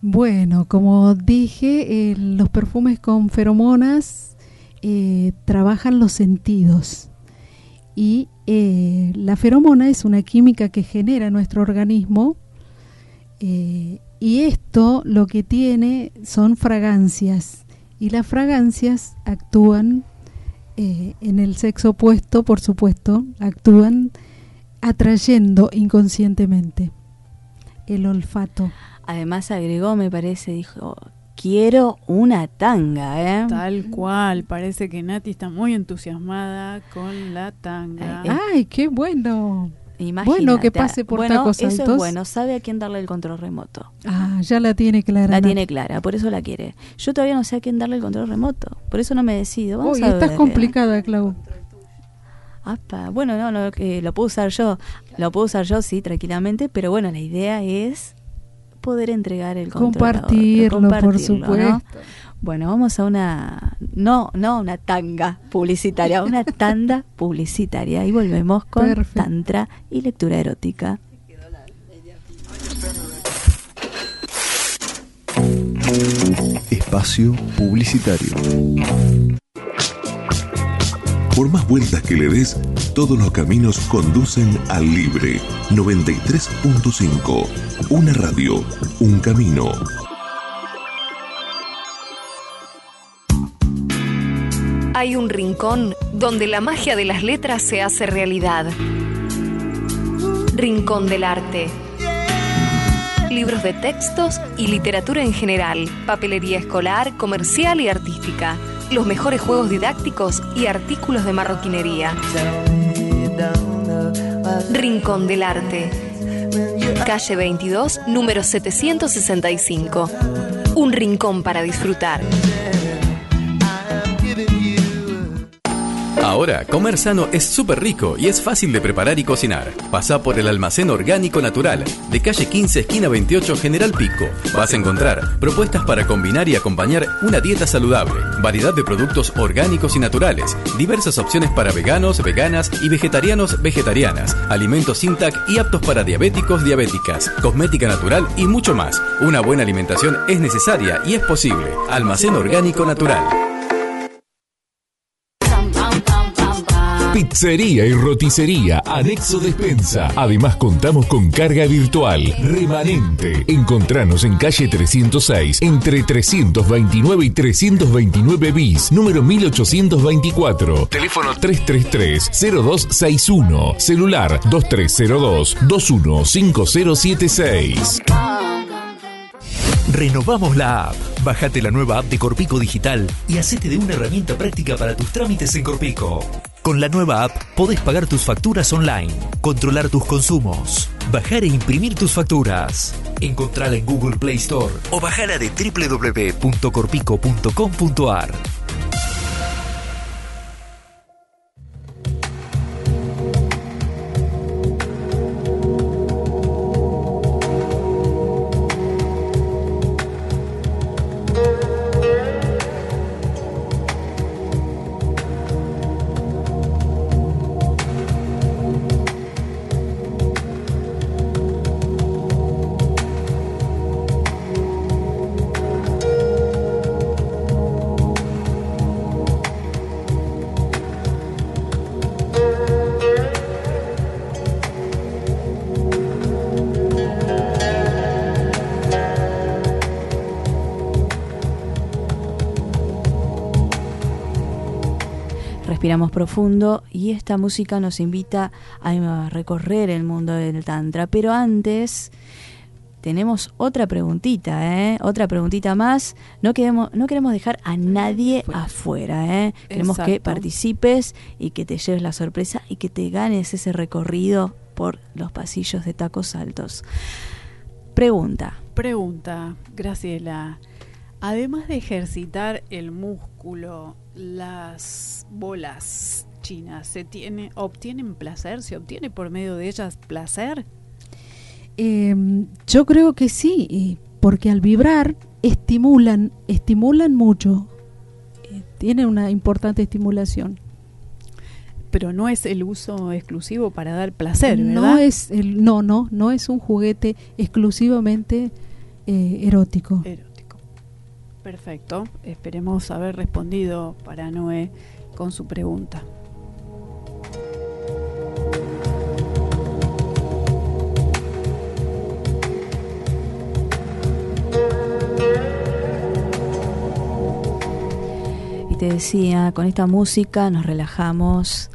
Bueno, como dije, eh, los perfumes con feromonas eh, trabajan los sentidos. Y eh, la feromona es una química que genera nuestro organismo. eh, y esto lo que tiene son fragancias. Y las fragancias actúan eh, en el sexo opuesto, por supuesto, actúan atrayendo inconscientemente el olfato. Además agregó, me parece, dijo, quiero una tanga, ¿eh? Tal cual, parece que Nati está muy entusiasmada con la tanga. ¡Ay, qué bueno! Imagínate. Bueno, que pase por bueno, tacos eso altos. es bueno, sabe a quién darle el control remoto. Ah, ya la tiene clara. La Nati. tiene clara, por eso la quiere. Yo todavía no sé a quién darle el control remoto, por eso no me decido. Vamos Uy, a estás complicada, Clau. Apa, Bueno, no, no, eh, lo puedo usar yo. Lo puedo usar yo, sí, tranquilamente, pero bueno, la idea es poder entregar el control. otro, Compartirlo, por compartirlo, ¿no? Bueno, vamos a una. No, no una tanga publicitaria, una tanda publicitaria. Y volvemos con Perfecto. Tantra y lectura erótica. Espacio Publicitario. Por más vueltas que le des, todos los caminos conducen al Libre 93.5. Una radio, un camino. Hay un rincón donde la magia de las letras se hace realidad. Rincón del Arte. Libros de textos y literatura en general, papelería escolar, comercial y artística, los mejores juegos didácticos y artículos de marroquinería. Rincón del Arte. calle 22, número 765. Un rincón para disfrutar. Ahora, comer sano es súper rico y es fácil de preparar y cocinar. Pasa por el almacén orgánico natural, de calle 15, esquina 28, General Pico. Vas a encontrar propuestas para combinar y acompañar una dieta saludable, variedad de productos orgánicos y naturales, diversas opciones para veganos, veganas y vegetarianos, vegetarianas, alimentos sin TAC y aptos para diabéticos, diabéticas, cosmética natural y mucho más. Una buena alimentación es necesaria y es posible. Almacén orgánico natural. Pizzería y roticería, anexo despensa. Además contamos con carga virtual, remanente. Encontranos en calle 306, entre 329 y 329 bis, número 1824. Teléfono 333-0261. Celular 2302-215076. Renovamos la app. Bájate la nueva app de Corpico Digital y hacete de una herramienta práctica para tus trámites en Corpico. Con la nueva app podés pagar tus facturas online, controlar tus consumos, bajar e imprimir tus facturas. Encontrala en Google Play Store o bajala de www.corpico.com.ar. respiramos profundo y esta música nos invita a recorrer el mundo del Tantra. Pero antes tenemos otra preguntita, ¿eh? otra preguntita más. No queremos, no queremos dejar a nadie afuera. ¿eh? Queremos que participes y que te lleves la sorpresa y que te ganes ese recorrido por los pasillos de tacos altos. Pregunta. Pregunta, Graciela. Además de ejercitar el músculo, las bolas chinas, ¿se tiene, obtienen placer? ¿Se obtiene por medio de ellas placer? Eh, yo creo que sí, porque al vibrar estimulan, estimulan mucho. Eh, tiene una importante estimulación. Pero no es el uso exclusivo para dar placer, ¿verdad? No es el, no, no, no es un juguete exclusivamente eh, erótico. Erótico. Perfecto. Esperemos haber respondido para Noé con su pregunta. Y te decía, con esta música nos relajamos,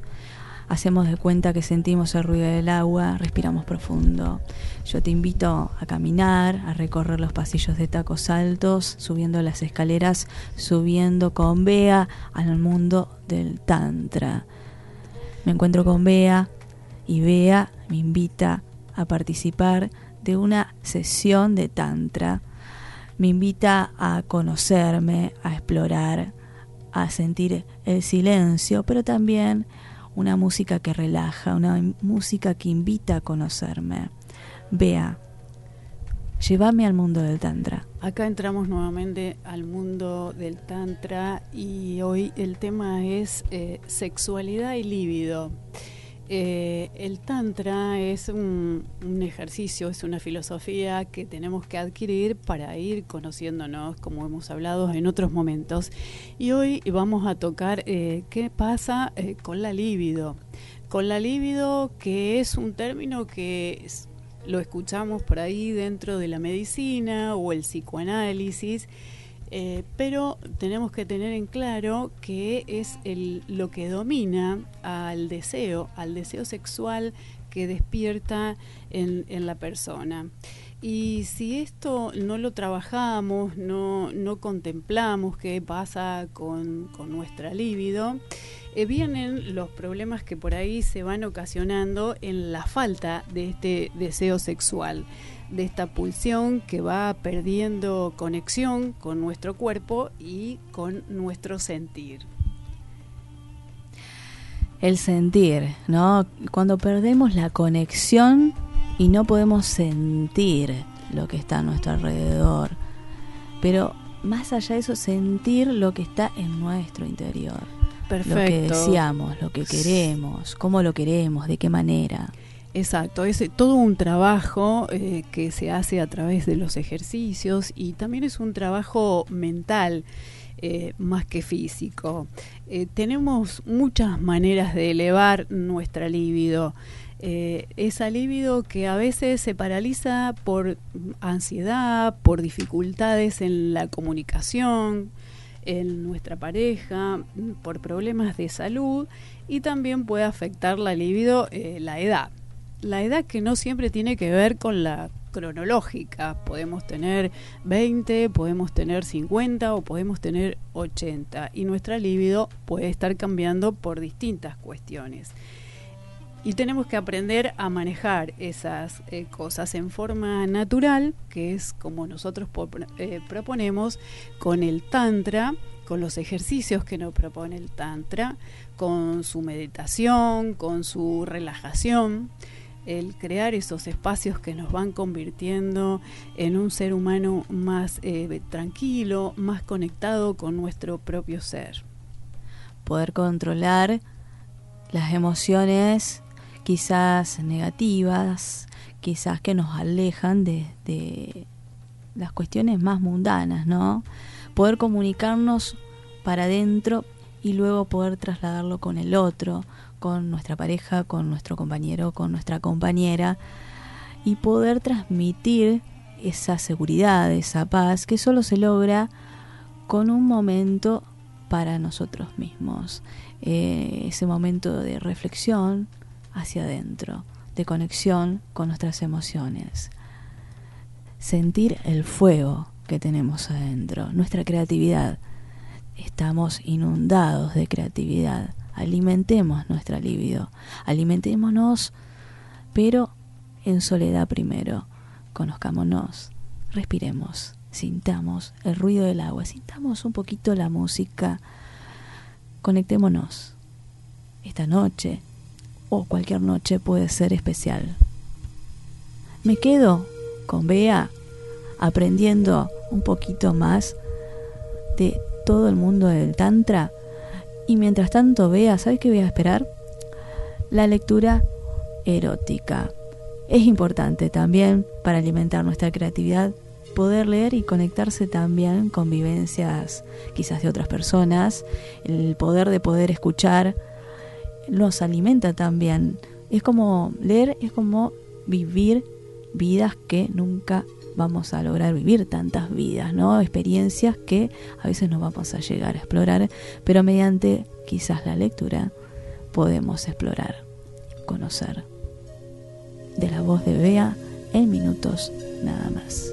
hacemos de cuenta que sentimos el ruido del agua, respiramos profundo. Yo te invito a caminar, a recorrer los pasillos de tacos altos, subiendo las escaleras, subiendo con Bea al mundo del Tantra. Me encuentro con Bea y Bea me invita a participar de una sesión de Tantra. Me invita a conocerme, a explorar, a sentir el silencio, pero también una música que relaja, una música que invita a conocerme. Vea, llévame al mundo del Tantra. Acá entramos nuevamente al mundo del Tantra y hoy el tema es eh, sexualidad y líbido. Eh, el Tantra es un, un ejercicio, es una filosofía que tenemos que adquirir para ir conociéndonos, como hemos hablado en otros momentos. Y hoy vamos a tocar eh, qué pasa eh, con la libido. Con la libido, que es un término que es- lo escuchamos por ahí dentro de la medicina o el psicoanálisis, eh, pero tenemos que tener en claro que es el, lo que domina al deseo, al deseo sexual que despierta en, en la persona. Y si esto no lo trabajamos, no, no contemplamos qué pasa con, con nuestra libido, eh, vienen los problemas que por ahí se van ocasionando en la falta de este deseo sexual, de esta pulsión que va perdiendo conexión con nuestro cuerpo y con nuestro sentir. El sentir, ¿no? Cuando perdemos la conexión y no podemos sentir lo que está a nuestro alrededor. Pero más allá de eso, sentir lo que está en nuestro interior. Perfecto. Lo que deseamos, lo que queremos, cómo lo queremos, de qué manera. Exacto, es todo un trabajo eh, que se hace a través de los ejercicios y también es un trabajo mental eh, más que físico. Eh, tenemos muchas maneras de elevar nuestra libido. Eh, esa libido que a veces se paraliza por ansiedad, por dificultades en la comunicación, en nuestra pareja, por problemas de salud y también puede afectar la libido eh, la edad. La edad que no siempre tiene que ver con la cronológica. Podemos tener 20, podemos tener 50 o podemos tener 80 y nuestra libido puede estar cambiando por distintas cuestiones. Y tenemos que aprender a manejar esas eh, cosas en forma natural, que es como nosotros eh, proponemos con el Tantra, con los ejercicios que nos propone el Tantra, con su meditación, con su relajación, el crear esos espacios que nos van convirtiendo en un ser humano más eh, tranquilo, más conectado con nuestro propio ser. Poder controlar las emociones quizás negativas, quizás que nos alejan de, de las cuestiones más mundanas, ¿no? Poder comunicarnos para adentro y luego poder trasladarlo con el otro, con nuestra pareja, con nuestro compañero, con nuestra compañera y poder transmitir esa seguridad, esa paz que solo se logra con un momento para nosotros mismos, eh, ese momento de reflexión hacia adentro, de conexión con nuestras emociones, sentir el fuego que tenemos adentro, nuestra creatividad. Estamos inundados de creatividad. Alimentemos nuestra libido, alimentémonos, pero en soledad primero. Conozcámonos, respiremos, sintamos el ruido del agua, sintamos un poquito la música, conectémonos. Esta noche o cualquier noche puede ser especial. Me quedo con Bea aprendiendo un poquito más de todo el mundo del Tantra. Y mientras tanto, Bea, ¿sabes qué voy a esperar? La lectura erótica. Es importante también para alimentar nuestra creatividad poder leer y conectarse también con vivencias quizás de otras personas, el poder de poder escuchar nos alimenta también. Es como leer, es como vivir vidas que nunca vamos a lograr vivir tantas vidas, ¿no? Experiencias que a veces no vamos a llegar a explorar, pero mediante quizás la lectura podemos explorar, conocer. De la voz de Bea en minutos nada más.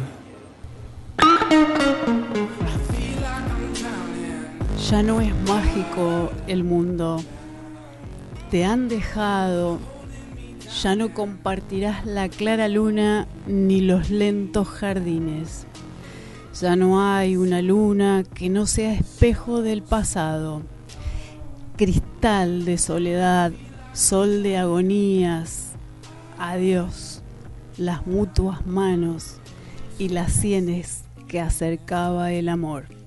Ya no es mágico el mundo. Te han dejado. Ya no compartirás la clara luna ni los lentos jardines. Ya no hay una luna que no sea espejo del pasado. Cristal de soledad, sol de agonías. Adiós, las mutuas manos y las sienes que acercaba el amor.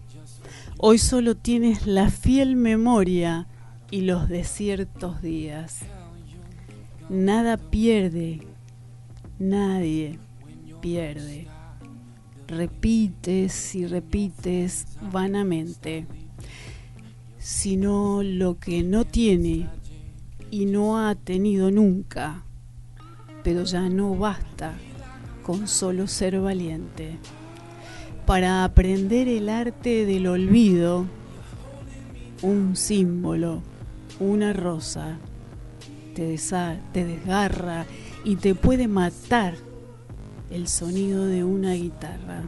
Hoy solo tienes la fiel memoria y los desiertos días. Nada pierde, nadie pierde. Repites y repites vanamente, sino lo que no tiene y no ha tenido nunca, pero ya no basta con solo ser valiente para aprender el arte del olvido, un símbolo, una rosa, te, te desgarra y te puede matar el sonido de una guitarra.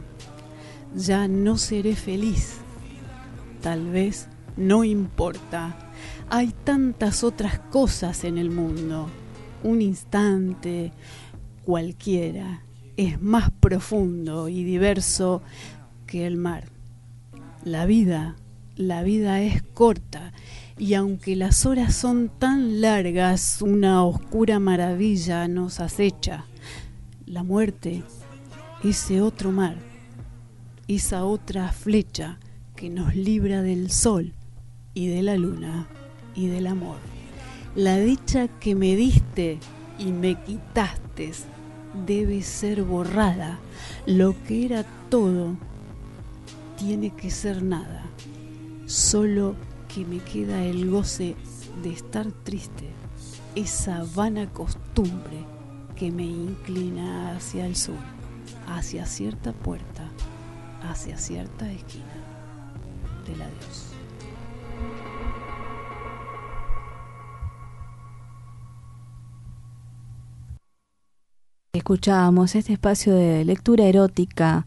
Ya no seré feliz, tal vez no importa. Hay tantas otras cosas en el mundo. Un instante, cualquiera, es más profundo y diverso que el mar. La vida, la vida es corta y aunque las horas son tan largas, una oscura maravilla nos acecha. La muerte, ese otro mar, esa otra flecha que nos libra del sol y de la luna y del amor. La dicha que me diste y me quitaste debe ser borrada. Lo que era todo tiene que ser nada. Solo que me queda el goce de estar triste, esa vana costumbre que me inclina hacia el sur, hacia cierta puerta, hacia cierta esquina del adiós. Escuchábamos este espacio de lectura erótica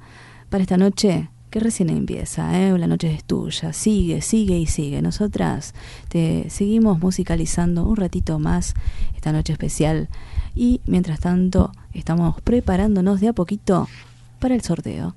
para esta noche que recién empieza, ¿eh? la noche es tuya, sigue, sigue y sigue. Nosotras te seguimos musicalizando un ratito más esta noche especial y mientras tanto estamos preparándonos de a poquito para el sorteo.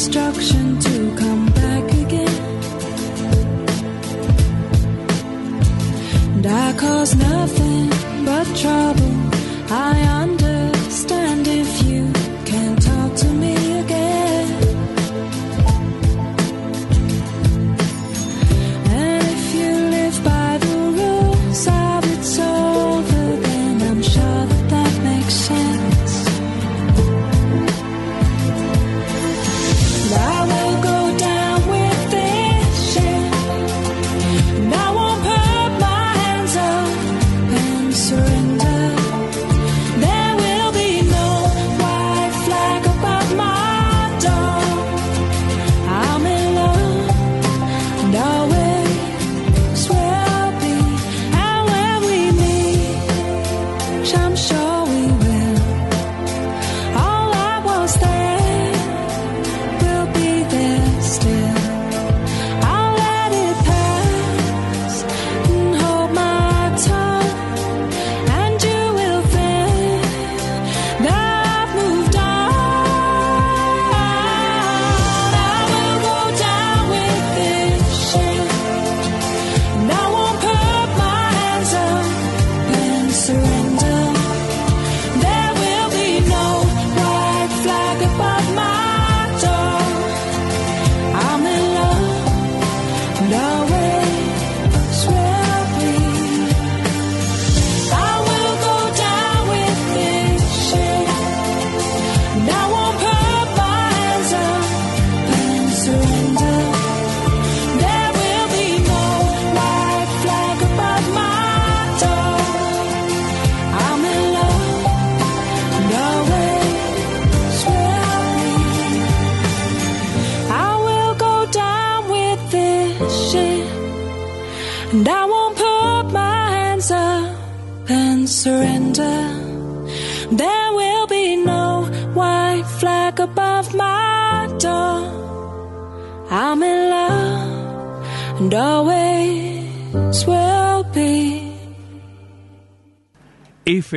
Destruction to come back again. And I cause nothing but trouble. I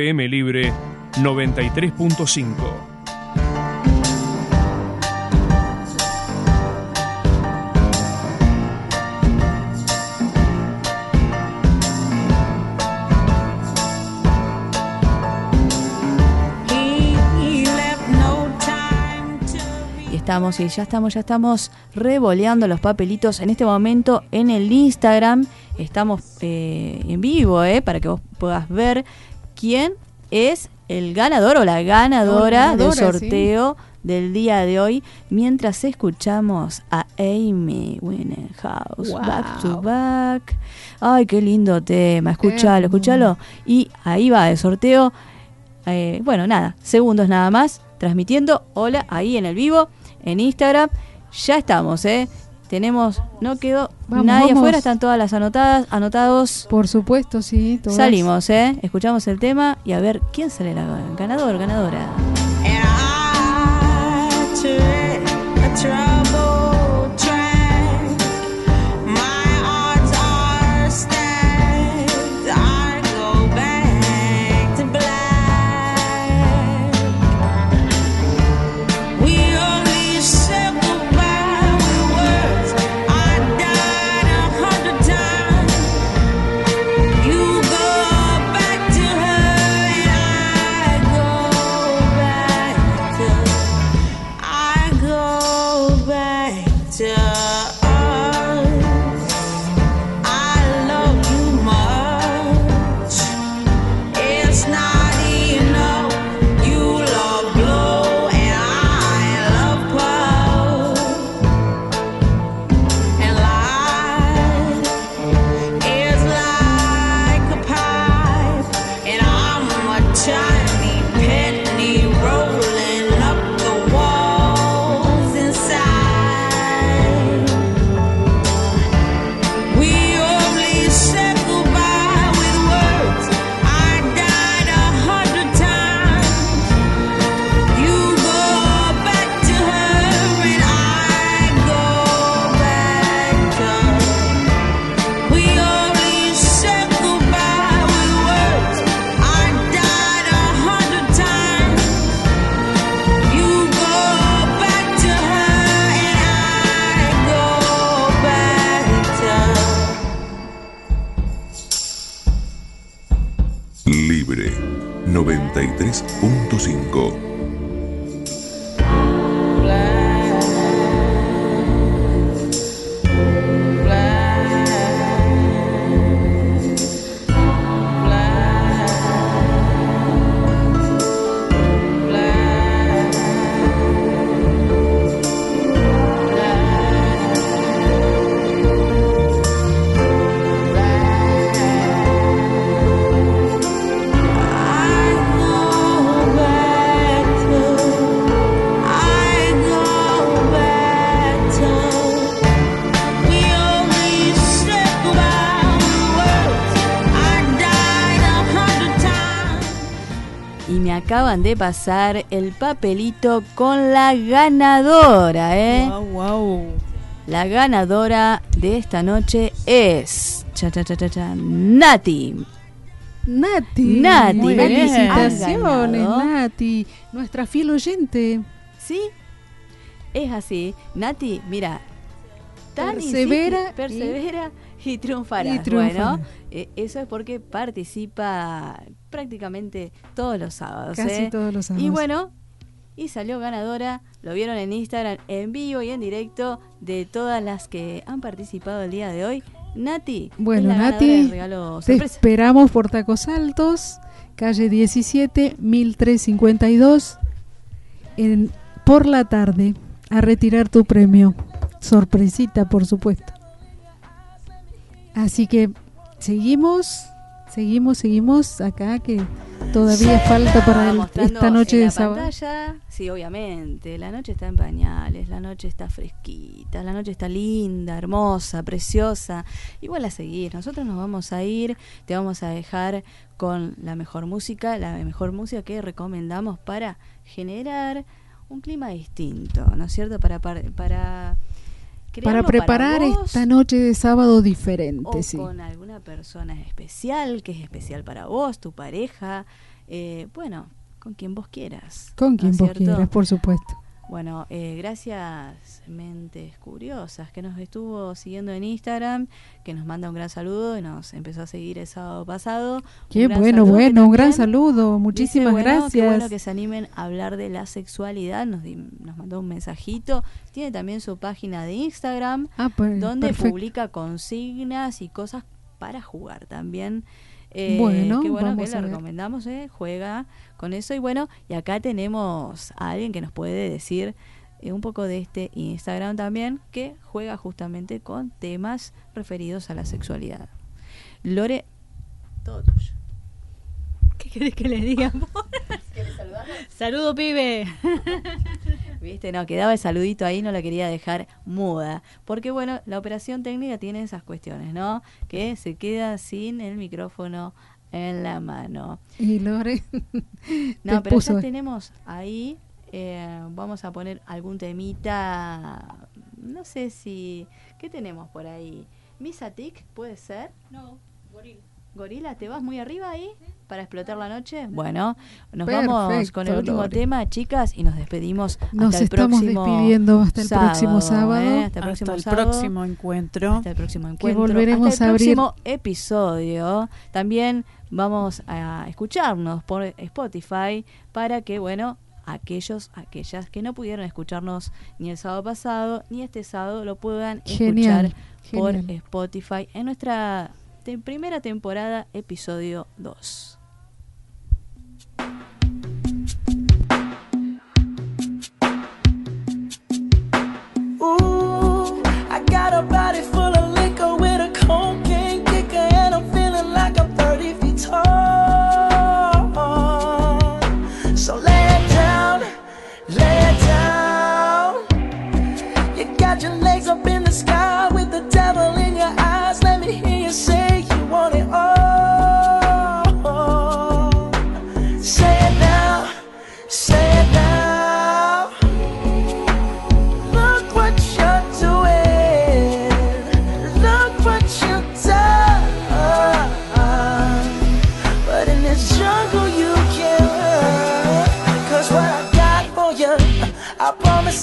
FM Libre 93.5. He left no time Y estamos, y ya estamos, ya estamos revoleando los papelitos en este momento en el Instagram. Estamos eh, en vivo, eh, para que vos puedas ver quién es el ganador o la ganadora, del sorteo del día de hoy, mientras escuchamos a Amy Winehouse, Wow. back to back. Ay, qué lindo tema, escúchalo, escúchalo. Y ahí va el sorteo. Eh, bueno, nada, segundos nada más, transmitiendo. Hola, ahí en el vivo, en Instagram. Ya estamos, ¿eh? Tenemos, no quedó Vamos, nadie vamos. afuera, están todas las anotadas, anotados. Por supuesto, sí. todas. Salimos, ¿eh? Escuchamos el tema y a ver quién sale la ganador, ganadora. 93.5. acaban de pasar el papelito con la ganadora, ¿eh? Wow, wow. La ganadora de esta noche es. Cha, cha, cha, cha, cha, Nati. Nati. Nati, Muy felicitaciones. Nati. Nuestra fiel oyente. ¿Sí? Es así. Nati, mira. Tan Persevera insiste- persevera y, y triunfará. Bueno, eh, eso es porque participa prácticamente todos los sábados. Casi ¿eh? todos los Y sábados. bueno, y salió ganadora. Lo vieron en Instagram en vivo y en directo de todas las que han participado el día de hoy. Nati, es Bueno, la ganadora Nati, regalo te esperamos por Tacos Altos, calle 17, 1352, en, por la tarde, a retirar tu premio. Sorpresita, por supuesto. Así que seguimos, seguimos, seguimos acá, que todavía falta para el- esta noche de sábado. pantalla. Sí, obviamente. La noche está en pañales, la noche está fresquita, la noche está linda, hermosa, preciosa. Igual a seguir. Nosotros nos vamos a ir, te vamos a dejar con la mejor música, la mejor música que recomendamos para generar un clima distinto, ¿no es cierto? Para para, para preparar vos esta noche de sábado diferente, o sí. con alguna persona especial que es especial para vos, tu pareja, eh, bueno, con quien vos quieras. Con ¿no quien vos cierto? quieras, por supuesto. Bueno, eh, gracias Mentes Curiosas que nos estuvo siguiendo en Instagram, que nos manda un gran saludo y nos empezó a seguir el sábado pasado. Qué bueno, bueno, un gran saludo. dice, Muchísimas bueno, gracias. Qué bueno que se animen a hablar de la sexualidad. Nos, di- nos mandó un mensajito. Tiene también su página de Instagram, Ah, pues, donde perfecto. publica consignas y cosas para jugar también. Eh, Bueno, qué bueno que le recomendamos, eh, juega con eso. Y bueno, y acá tenemos a alguien que nos puede decir eh, un poco de este Instagram también, que juega justamente con temas referidos a la sexualidad. Lore, todo tuyo. ¿Qué querés que le diga? Saludo, pibe. Viste, no, quedaba el saludito ahí, no la quería dejar muda. Porque bueno, la operación técnica tiene esas cuestiones, ¿no? Que se queda sin el micrófono en la mano. Y Lore No, pero puso- ya tenemos ahí, eh, vamos a poner algún temita, no sé si, ¿qué tenemos por ahí? Misatic, ¿puede ser? No, gorila. Gorila, ¿te vas muy arriba ahí para explotar la noche? Bueno, nos vamos con el último Lore. tema, chicas, y nos despedimos Nos hasta el estamos próximo despidiendo hasta el próximo sábado. ¿eh? Hasta el Hasta próximo el sábado. próximo encuentro. Hasta el próximo encuentro. volveremos hasta el a abrir- próximo episodio. También vamos a escucharnos por Spotify para que, bueno, aquellos, aquellas que no pudieron escucharnos ni el sábado pasado ni este sábado lo puedan Genial, escuchar por. Spotify en nuestra te- primera temporada, episodio 2. Ooh, I got a body full of liquor with a cocaine kicker, and I'm feeling like I'm 30 feet tall.